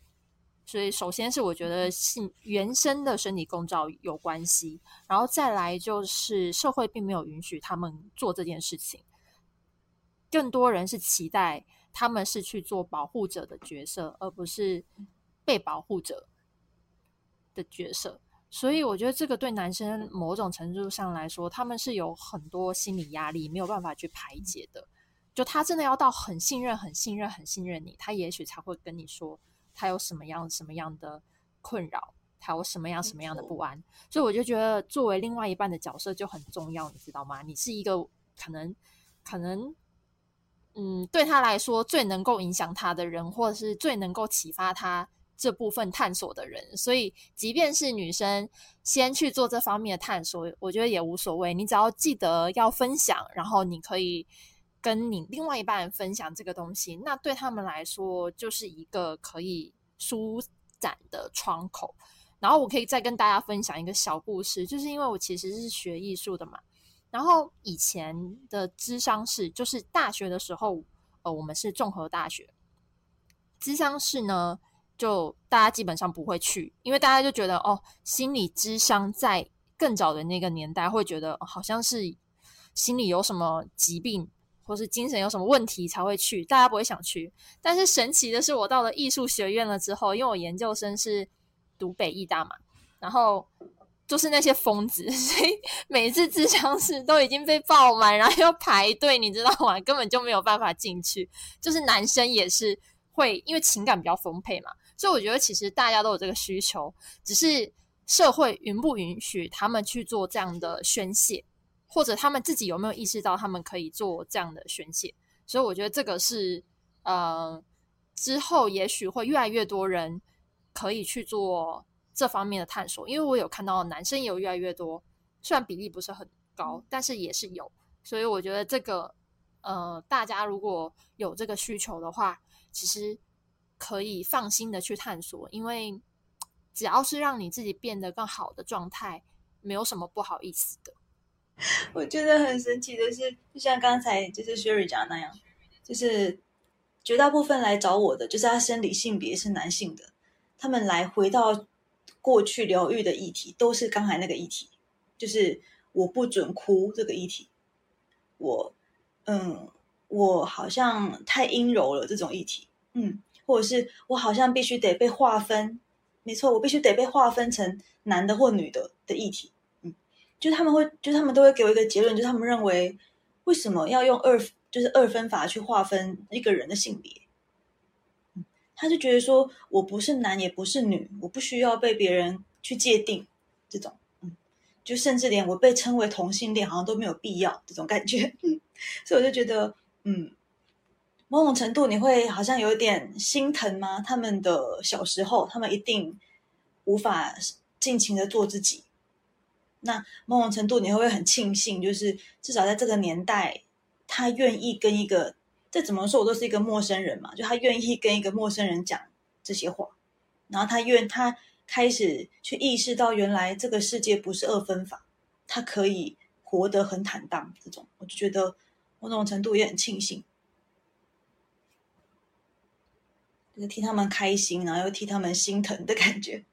所以首先是我觉得性原生的身体构造有关系，然后再来就是社会并没有允许他们做这件事情，更多人是期待他们是去做保护者的角色，而不是被保护者的角色，所以我觉得这个对男生某种程度上来说，他们是有很多心理压力没有办法去排解的。就他真的要到很信任、很信任、很信任你，他也许才会跟你说他有什么样、什么样的困扰，他有什么样、什么样的不安。所以我就觉得，作为另外一半的角色就很重要，你知道吗？你是一个可能、可能，嗯，对他来说最能够影响他的人，或者是最能够启发他这部分探索的人。所以，即便是女生先去做这方面的探索，我觉得也无所谓。你只要记得要分享，然后你可以。跟你另外一半分享这个东西，那对他们来说就是一个可以舒展的窗口。然后我可以再跟大家分享一个小故事，就是因为我其实是学艺术的嘛。然后以前的智商室，就是大学的时候，呃，我们是综合大学，智商室呢，就大家基本上不会去，因为大家就觉得哦，心理智商在更早的那个年代会觉得好像是心理有什么疾病。或是精神有什么问题才会去，大家不会想去。但是神奇的是，我到了艺术学院了之后，因为我研究生是读北艺大嘛，然后就是那些疯子，所以每次自强室都已经被爆满，然后要排队，你知道吗？根本就没有办法进去。就是男生也是会，因为情感比较丰沛嘛，所以我觉得其实大家都有这个需求，只是社会允不允许他们去做这样的宣泄。或者他们自己有没有意识到他们可以做这样的宣泄？所以我觉得这个是呃，之后也许会越来越多人可以去做这方面的探索。因为我有看到男生也有越来越多，虽然比例不是很高，但是也是有。所以我觉得这个呃，大家如果有这个需求的话，其实可以放心的去探索，因为只要是让你自己变得更好的状态，没有什么不好意思的。我觉得很神奇的是，就像刚才就是 Sherry 讲那样，就是绝大部分来找我的，就是他生理性别是男性的，他们来回到过去疗愈的议题，都是刚才那个议题，就是我不准哭这个议题，我嗯，我好像太阴柔了这种议题，嗯，或者是我好像必须得被划分，没错，我必须得被划分成男的或女的的议题。嗯就他们会，就他们都会给我一个结论，就他们认为为什么要用二，就是二分法去划分一个人的性别？他就觉得说我不是男也不是女，我不需要被别人去界定这种，嗯，就甚至连我被称为同性恋好像都没有必要这种感觉，所以我就觉得，嗯，某种程度你会好像有点心疼吗？他们的小时候，他们一定无法尽情的做自己。那某种程度你会不会很庆幸，就是至少在这个年代，他愿意跟一个，这怎么说，我都是一个陌生人嘛，就他愿意跟一个陌生人讲这些话，然后他愿他开始去意识到，原来这个世界不是二分法，他可以活得很坦荡，这种我就觉得某种程度也很庆幸，就是替他们开心，然后又替他们心疼的感觉。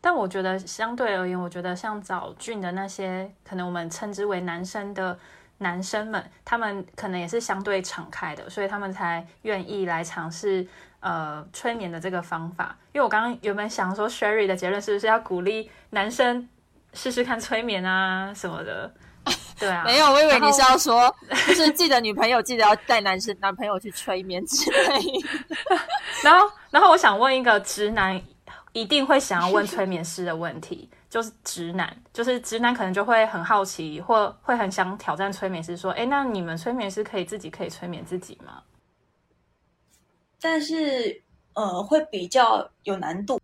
但我觉得相对而言，我觉得像早俊的那些，可能我们称之为男生的男生们，他们可能也是相对敞开的，所以他们才愿意来尝试呃催眠的这个方法。因为我刚刚原本想说，Sherry 的结论是不是要鼓励男生试试看催眠啊什么的？对啊，没有，我以为你是要说，就是记得女朋友记得要带男生男朋友去催眠之类。然后，然后我想问一个直男一定会想要问催眠师的问题，就是直男，就是直男可能就会很好奇，或会很想挑战催眠师，说：“哎，那你们催眠师可以自己可以催眠自己吗？”但是，呃，会比较有难度，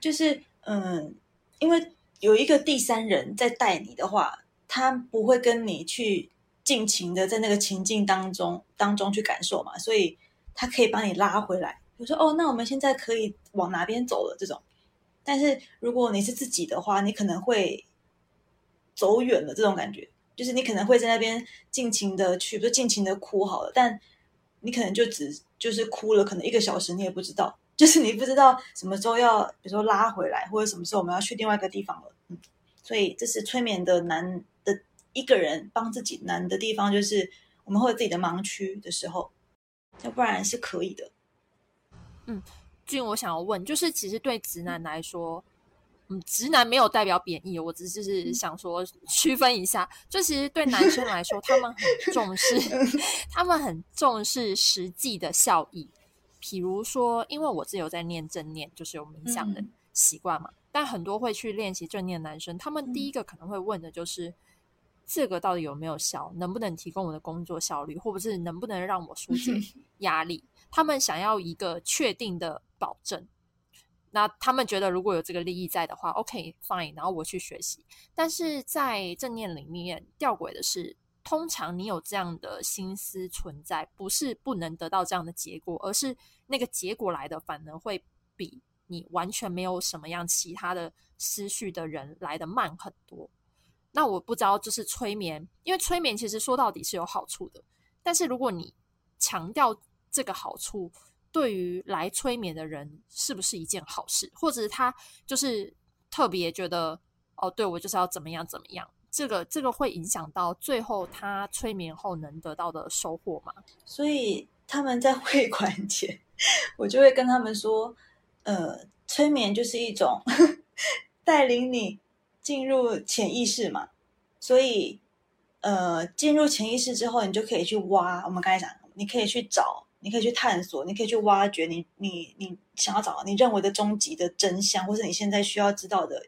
就是嗯，因为有一个第三人在带你的话。他不会跟你去尽情的在那个情境当中当中去感受嘛，所以他可以把你拉回来。比如说，哦，那我们现在可以往哪边走了？这种。但是如果你是自己的话，你可能会走远了。这种感觉就是你可能会在那边尽情的去，不是尽情的哭好了，但你可能就只就是哭了，可能一个小时你也不知道，就是你不知道什么时候要，比如说拉回来，或者什么时候我们要去另外一个地方了。嗯，所以这是催眠的难的。一个人帮自己难的地方，就是我们会有自己的盲区的时候，要不然是可以的。嗯，俊，我想要问，就是其实对直男来说，嗯，直男没有代表贬义，我只是想说 区分一下，就其实对男生来说，他们很重视，他们很重视实际的效益。比如说，因为我自己有在念正念，就是有冥想的习惯嘛，但很多会去练习正念的男生，他们第一个可能会问的就是。这个到底有没有效？能不能提供我的工作效率，或者是能不能让我疏解 压力？他们想要一个确定的保证。那他们觉得如果有这个利益在的话，OK，fine，然后我去学习。但是在正念里面，吊诡的是，通常你有这样的心思存在，不是不能得到这样的结果，而是那个结果来的反而会比你完全没有什么样其他的思绪的人来的慢很多。那我不知道，就是催眠，因为催眠其实说到底是有好处的。但是如果你强调这个好处，对于来催眠的人是不是一件好事？或者是他就是特别觉得哦，对我就是要怎么样怎么样？这个这个会影响到最后他催眠后能得到的收获吗？所以他们在会馆前，我就会跟他们说，呃，催眠就是一种 带领你。进入潜意识嘛，所以，呃，进入潜意识之后，你就可以去挖。我们刚才讲，你可以去找，你可以去探索，你可以去挖掘你你你想要找你认为的终极的真相，或是你现在需要知道的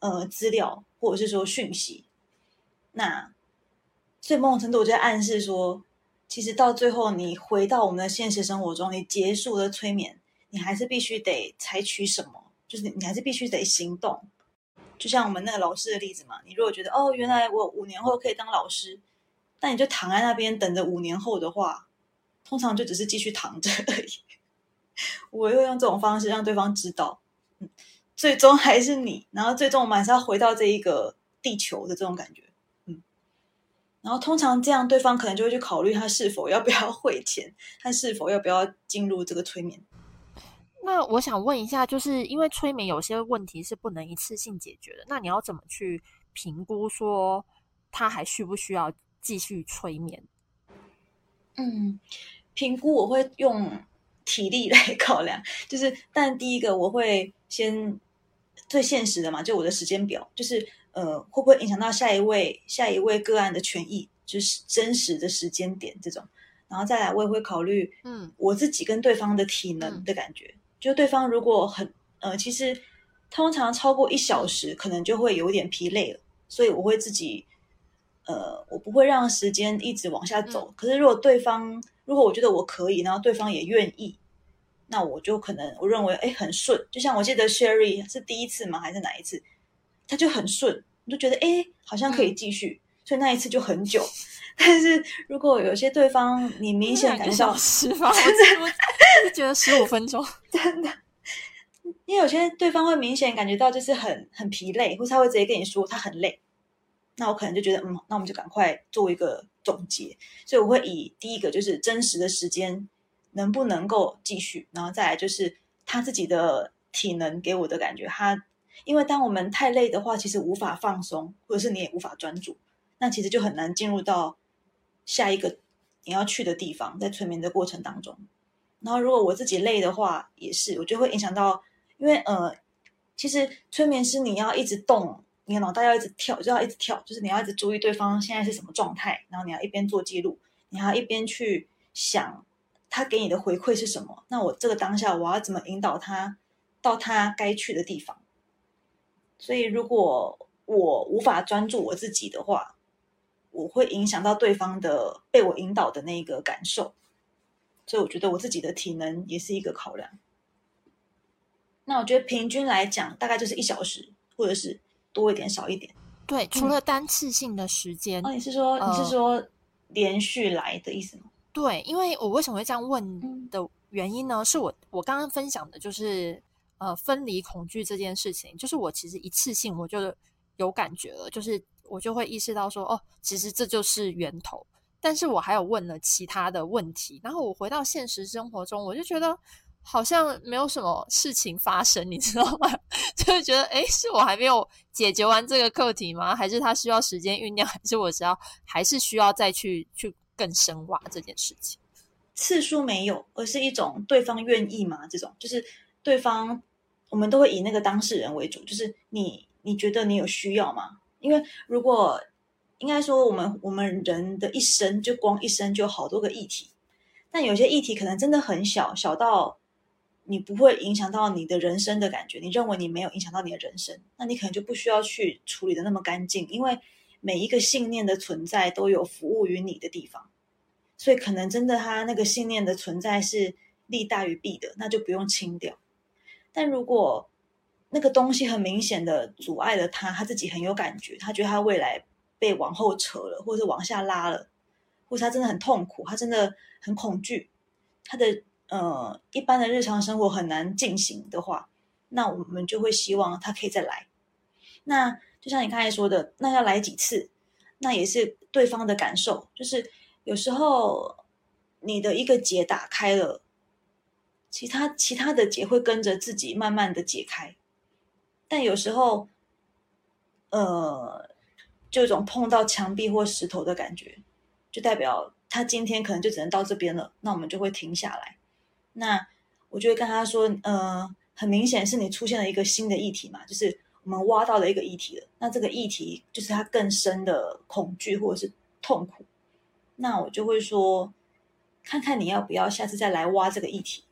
呃资料，或者是说讯息。那所以某种程度，我就暗示说，其实到最后，你回到我们的现实生活中，你结束了催眠，你还是必须得采取什么，就是你还是必须得行动。就像我们那个老师的例子嘛，你如果觉得哦，原来我五年后可以当老师，那你就躺在那边等着五年后的话，通常就只是继续躺着而已。我又用这种方式让对方知道，嗯，最终还是你，然后最终我们还是要回到这一个地球的这种感觉，嗯。然后通常这样，对方可能就会去考虑他是否要不要汇钱，他是否要不要进入这个催眠。那我想问一下，就是因为催眠有些问题是不能一次性解决的，那你要怎么去评估说他还需不需要继续催眠？嗯，评估我会用体力来 考量，就是但第一个我会先最现实的嘛，就我的时间表，就是呃会不会影响到下一位下一位个案的权益，就是真实的时间点这种，然后再来我也会考虑嗯我自己跟对方的体能的感觉。就对方如果很呃，其实通常超过一小时，可能就会有点疲累了，所以我会自己呃，我不会让时间一直往下走。可是如果对方如果我觉得我可以，然后对方也愿意，那我就可能我认为哎很顺。就像我记得 Sherry 是第一次吗？还是哪一次？他就很顺，我就觉得哎好像可以继续，所以那一次就很久。但是如果有些对方你明显感觉到十分，我是觉得十五分钟 真的，因为有些对方会明显感觉到就是很很疲累，或是他会直接跟你说他很累，那我可能就觉得嗯，那我们就赶快做一个总结。所以我会以第一个就是真实的时间能不能够继续，然后再来就是他自己的体能给我的感觉，他因为当我们太累的话，其实无法放松，或者是你也无法专注，那其实就很难进入到下一个你要去的地方，在催眠的过程当中。然后如果我自己累的话，也是，我就会影响到，因为呃，其实催眠师你要一直动，你的脑袋要一直跳，就要一直跳，就是你要一直注意对方现在是什么状态，然后你要一边做记录，你还要一边去想他给你的回馈是什么。那我这个当下我要怎么引导他到他该去的地方？所以如果我无法专注我自己的话，我会影响到对方的被我引导的那个感受。所以我觉得我自己的体能也是一个考量。那我觉得平均来讲，大概就是一小时，或者是多一点、少一点。对，除了单次性的时间。哦，你是说你是说连续来的意思吗？对，因为我为什么会这样问的原因呢？是我我刚刚分享的就是呃分离恐惧这件事情，就是我其实一次性我就有感觉了，就是我就会意识到说，哦，其实这就是源头。但是我还有问了其他的问题，然后我回到现实生活中，我就觉得好像没有什么事情发生，你知道吗？就会觉得，哎，是我还没有解决完这个课题吗？还是他需要时间酝酿？还是我只要还是需要再去去更深挖这件事情？次数没有，而是一种对方愿意吗？这种就是对方，我们都会以那个当事人为主，就是你你觉得你有需要吗？因为如果应该说，我们我们人的一生就光一生就好多个议题，但有些议题可能真的很小，小到你不会影响到你的人生的感觉。你认为你没有影响到你的人生，那你可能就不需要去处理的那么干净，因为每一个信念的存在都有服务于你的地方，所以可能真的他那个信念的存在是利大于弊的，那就不用清掉。但如果那个东西很明显的阻碍了他，他自己很有感觉，他觉得他未来。被往后扯了，或者是往下拉了，或者他真的很痛苦，他真的很恐惧，他的呃一般的日常生活很难进行的话，那我们就会希望他可以再来。那就像你刚才说的，那要来几次，那也是对方的感受。就是有时候你的一个结打开了，其他其他的结会跟着自己慢慢的解开，但有时候，呃。就一种碰到墙壁或石头的感觉，就代表他今天可能就只能到这边了。那我们就会停下来。那我就会跟他说：“呃，很明显是你出现了一个新的议题嘛，就是我们挖到了一个议题了。那这个议题就是他更深的恐惧或者是痛苦。那我就会说，看看你要不要下次再来挖这个议题。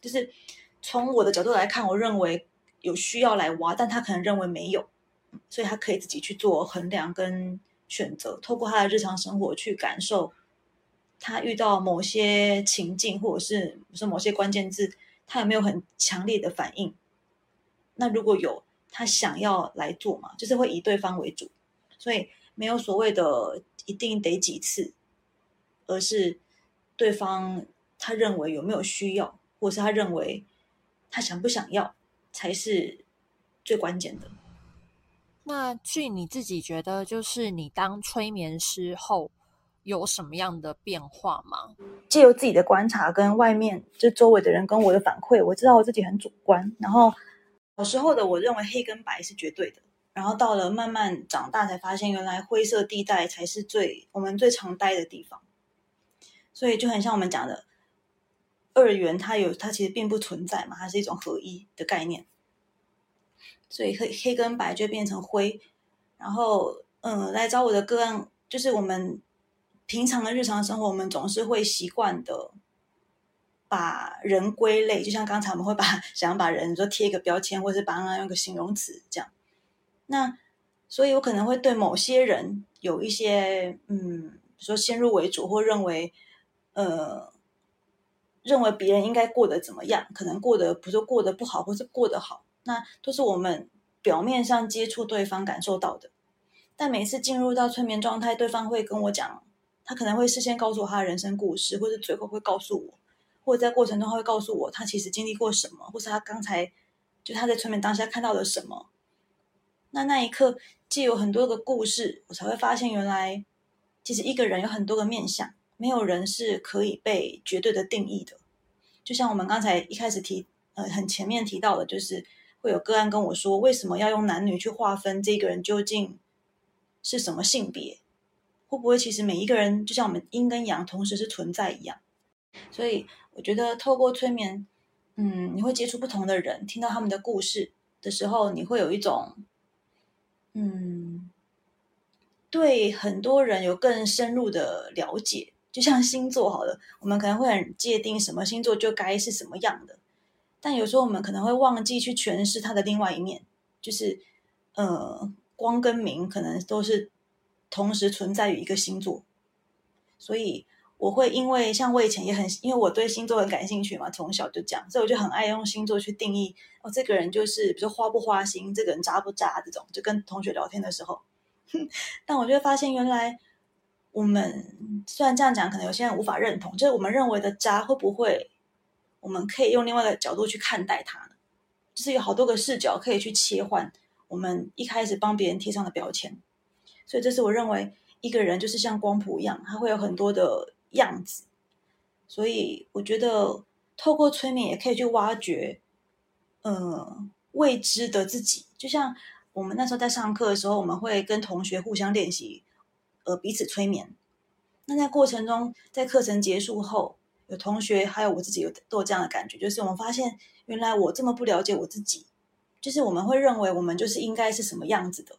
就是从我的角度来看，我认为有需要来挖，但他可能认为没有。”所以他可以自己去做衡量跟选择，透过他的日常生活去感受，他遇到某些情境或者是是某些关键字，他有没有很强烈的反应？那如果有，他想要来做嘛，就是会以对方为主，所以没有所谓的一定得几次，而是对方他认为有没有需要，或是他认为他想不想要，才是最关键的。那据你自己觉得，就是你当催眠师后有什么样的变化吗？借由自己的观察跟外面就周围的人跟我的反馈，我知道我自己很主观。然后小时候的我认为黑跟白是绝对的，然后到了慢慢长大才发现，原来灰色地带才是最我们最常待的地方。所以就很像我们讲的二元，它有它其实并不存在嘛，它是一种合一的概念。所以黑黑跟白就变成灰，然后嗯，来找我的个案，就是我们平常的日常生活，我们总是会习惯的把人归类，就像刚才我们会把想要把人说贴一个标签，或者是把它用个形容词这样。那所以我可能会对某些人有一些嗯，说先入为主，或认为呃，认为别人应该过得怎么样，可能过得不是过得不好，或是过得好。那都是我们表面上接触对方感受到的，但每次进入到催眠状态，对方会跟我讲，他可能会事先告诉我他的人生故事，或者最后会告诉我，或者在过程中他会告诉我他其实经历过什么，或是他刚才就他在催眠当下看到了什么。那那一刻，既有很多个故事，我才会发现原来其实一个人有很多个面相，没有人是可以被绝对的定义的。就像我们刚才一开始提。呃很前面提到的，就是会有个案跟我说，为什么要用男女去划分这个人究竟是什么性别？会不会其实每一个人就像我们阴跟阳同时是存在一样？所以我觉得透过催眠，嗯，你会接触不同的人，听到他们的故事的时候，你会有一种，嗯，对很多人有更深入的了解。就像星座好了，我们可能会很界定什么星座就该是什么样的，但有时候我们可能会忘记去诠释它的另外一面，就是呃，光跟明可能都是同时存在于一个星座，所以我会因为像我以前也很因为我对星座很感兴趣嘛，从小就讲，所以我就很爱用星座去定义哦，这个人就是比如说花不花心，这个人渣不渣这种，就跟同学聊天的时候，但我就会发现原来。我们虽然这样讲，可能有些人无法认同，就是我们认为的渣会不会，我们可以用另外一个角度去看待它呢？就是有好多个视角可以去切换我们一开始帮别人贴上的标签。所以这是我认为一个人就是像光谱一样，他会有很多的样子。所以我觉得透过催眠也可以去挖掘，呃，未知的自己。就像我们那时候在上课的时候，我们会跟同学互相练习。呃，彼此催眠。那在过程中，在课程结束后，有同学还有我自己有都有这样的感觉，就是我们发现，原来我这么不了解我自己，就是我们会认为我们就是应该是什么样子的。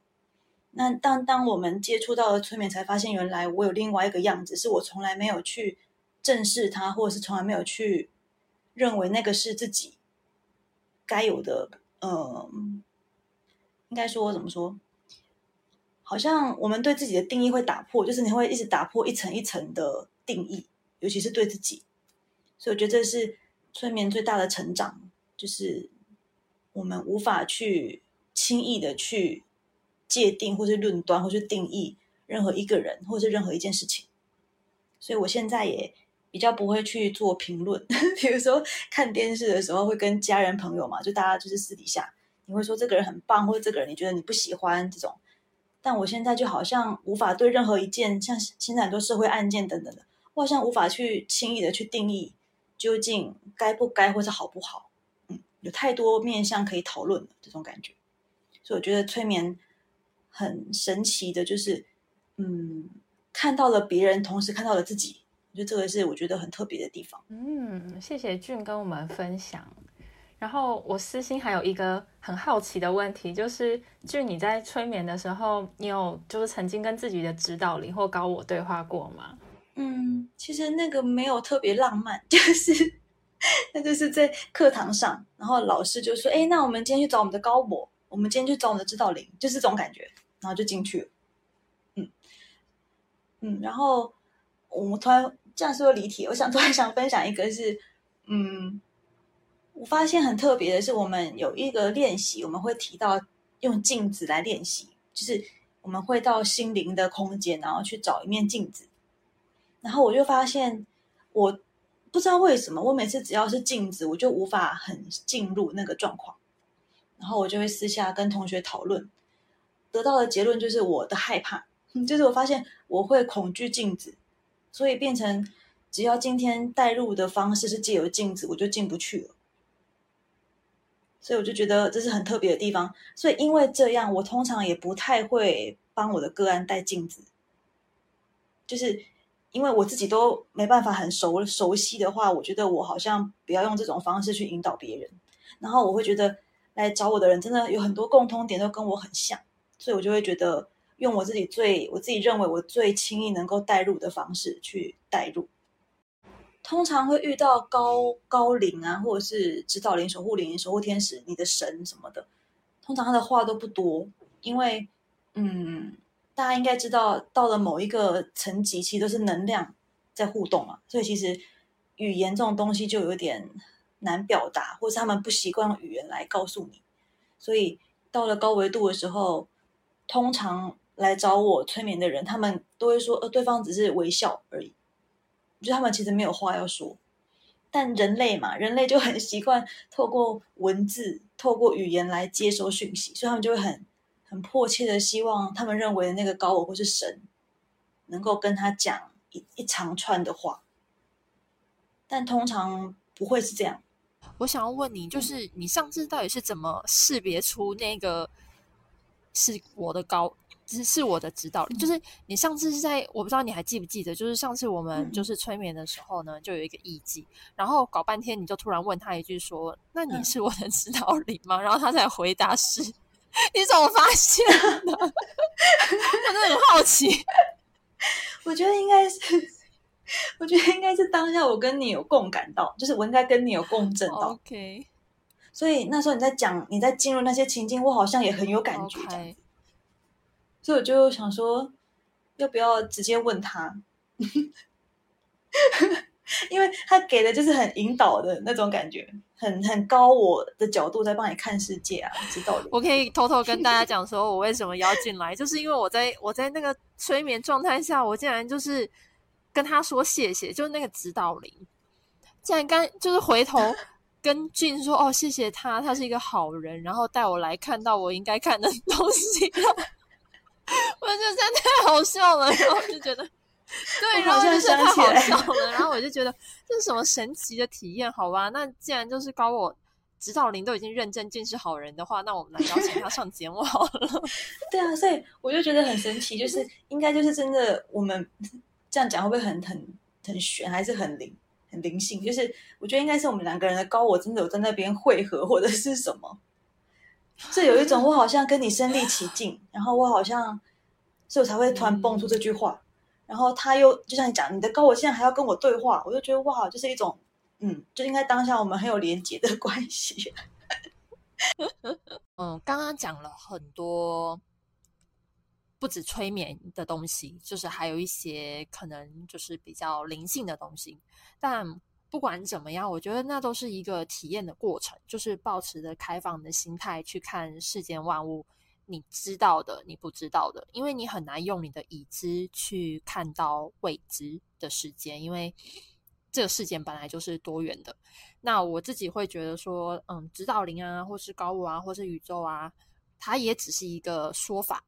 那当当我们接触到了催眠，才发现原来我有另外一个样子，是我从来没有去正视它，或者是从来没有去认为那个是自己该有的。嗯，应该说怎么说？好像我们对自己的定义会打破，就是你会一直打破一层一层的定义，尤其是对自己。所以我觉得这是催眠最大的成长，就是我们无法去轻易的去界定，或是论断，或是定义任何一个人，或是任何一件事情。所以我现在也比较不会去做评论，比如说看电视的时候会跟家人朋友嘛，就大家就是私底下你会说这个人很棒，或者这个人你觉得你不喜欢这种。但我现在就好像无法对任何一件像现在很多社会案件等等的，我好像无法去轻易的去定义究竟该不该或者好不好。嗯，有太多面向可以讨论的这种感觉，所以我觉得催眠很神奇的，就是嗯，看到了别人，同时看到了自己，我觉得这个是我觉得很特别的地方。嗯，谢谢俊跟我们分享。然后我私心还有一个很好奇的问题，就是俊你在催眠的时候，你有就是曾经跟自己的指导灵或高我对话过吗？嗯，其实那个没有特别浪漫，就是那就是在课堂上，然后老师就说：“哎，那我们今天去找我们的高我，我们今天去找我们的指导灵，就是这种感觉。”然后就进去。嗯嗯，然后我们突然这样说离题，我想突然想分享一个，是嗯。我发现很特别的是，我们有一个练习，我们会提到用镜子来练习，就是我们会到心灵的空间，然后去找一面镜子。然后我就发现，我不知道为什么，我每次只要是镜子，我就无法很进入那个状况。然后我就会私下跟同学讨论，得到的结论就是我的害怕，就是我发现我会恐惧镜子，所以变成只要今天带入的方式是借由镜子，我就进不去了。所以我就觉得这是很特别的地方。所以因为这样，我通常也不太会帮我的个案带镜子，就是因为我自己都没办法很熟熟悉的话，我觉得我好像不要用这种方式去引导别人。然后我会觉得来找我的人真的有很多共通点都跟我很像，所以我就会觉得用我自己最我自己认为我最轻易能够带入的方式去带入。通常会遇到高高龄啊，或者是指导灵、守护灵、守护天使、你的神什么的。通常他的话都不多，因为嗯，大家应该知道，到了某一个层级，其实都是能量在互动嘛，所以其实语言这种东西就有点难表达，或是他们不习惯用语言来告诉你。所以到了高维度的时候，通常来找我催眠的人，他们都会说，呃，对方只是微笑而已。就他们其实没有话要说，但人类嘛，人类就很习惯透过文字、透过语言来接收讯息，所以他们就会很很迫切的希望他们认为的那个高我或是神能够跟他讲一一长串的话，但通常不会是这样。我想要问你，就是你上次到底是怎么识别出那个是我的高，是是我的指导灵？就是你上次是在，我不知道你还记不记得，就是上次我们就是催眠的时候呢，就有一个艺伎，然后搞半天，你就突然问他一句说：“那你是我的指导灵吗？”然后他才回答是。你怎么发现的？我真的很好奇。我觉得应该是，我觉得应该是当下我跟你有共感到，就是我应该跟你有共振到。OK，所以那时候你在讲，你在进入那些情境，我好像也很有感觉。所以我就想说，要不要直接问他？因为他给的就是很引导的那种感觉，很很高我的角度在帮你看世界啊，知道的。我可以偷偷跟大家讲，说我为什么要进来，就是因为我在我在那个催眠状态下，我竟然就是跟他说谢谢，就是那个指导灵，竟然刚就是回头跟俊说哦，谢谢他，他是一个好人，然后带我来看到我应该看的东西，我觉得真的太好笑了，然后就觉得。对，然后就是太好笑了，然后我就觉得这是什么神奇的体验？好吧，那既然就是高我指导灵都已经认证俊是好人的话，那我们来邀请他上节目好了。对啊，所以我就觉得很神奇，就是应该就是真的，我们这样讲会不会很很很悬，还是很灵很灵性？就是我觉得应该是我们两个人的高我真的有在那边汇合，或者是什么？这有一种 我好像跟你身临其境，然后我好像，所以我才会突然蹦出这句话。然后他又就像你讲，你的高我现在还要跟我对话，我就觉得哇，就是一种嗯，就应该当下我们很有连结的 关系。嗯，刚刚讲了很多，不止催眠的东西，就是还有一些可能就是比较灵性的东西。但不管怎么样，我觉得那都是一个体验的过程，就是保持着开放的心态去看世间万物。你知道的，你不知道的，因为你很难用你的已知去看到未知的世界，因为这个世界本来就是多元的。那我自己会觉得说，嗯，指导灵啊，或是高我啊，或是宇宙啊，它也只是一个说法，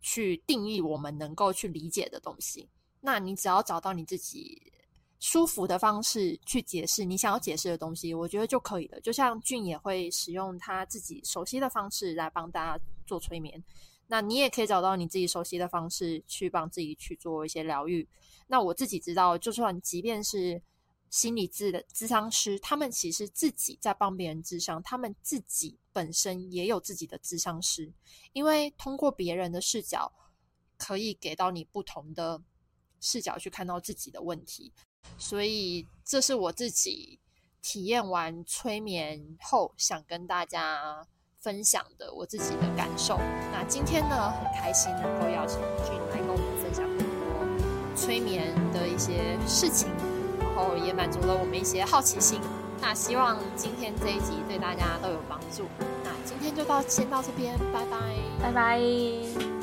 去定义我们能够去理解的东西。那你只要找到你自己。舒服的方式去解释你想要解释的东西，我觉得就可以了。就像俊也会使用他自己熟悉的方式来帮大家做催眠，那你也可以找到你自己熟悉的方式去帮自己去做一些疗愈。那我自己知道，就算即便是心理智的智商师，他们其实自己在帮别人智商，他们自己本身也有自己的智商师，因为通过别人的视角，可以给到你不同的视角去看到自己的问题。所以，这是我自己体验完催眠后想跟大家分享的我自己的感受。那今天呢，很开心能够邀请君来跟我们分享很多催眠的一些事情，后也满足了我们一些好奇心。那希望今天这一集对大家都有帮助。那今天就到先到这边，拜拜，拜拜。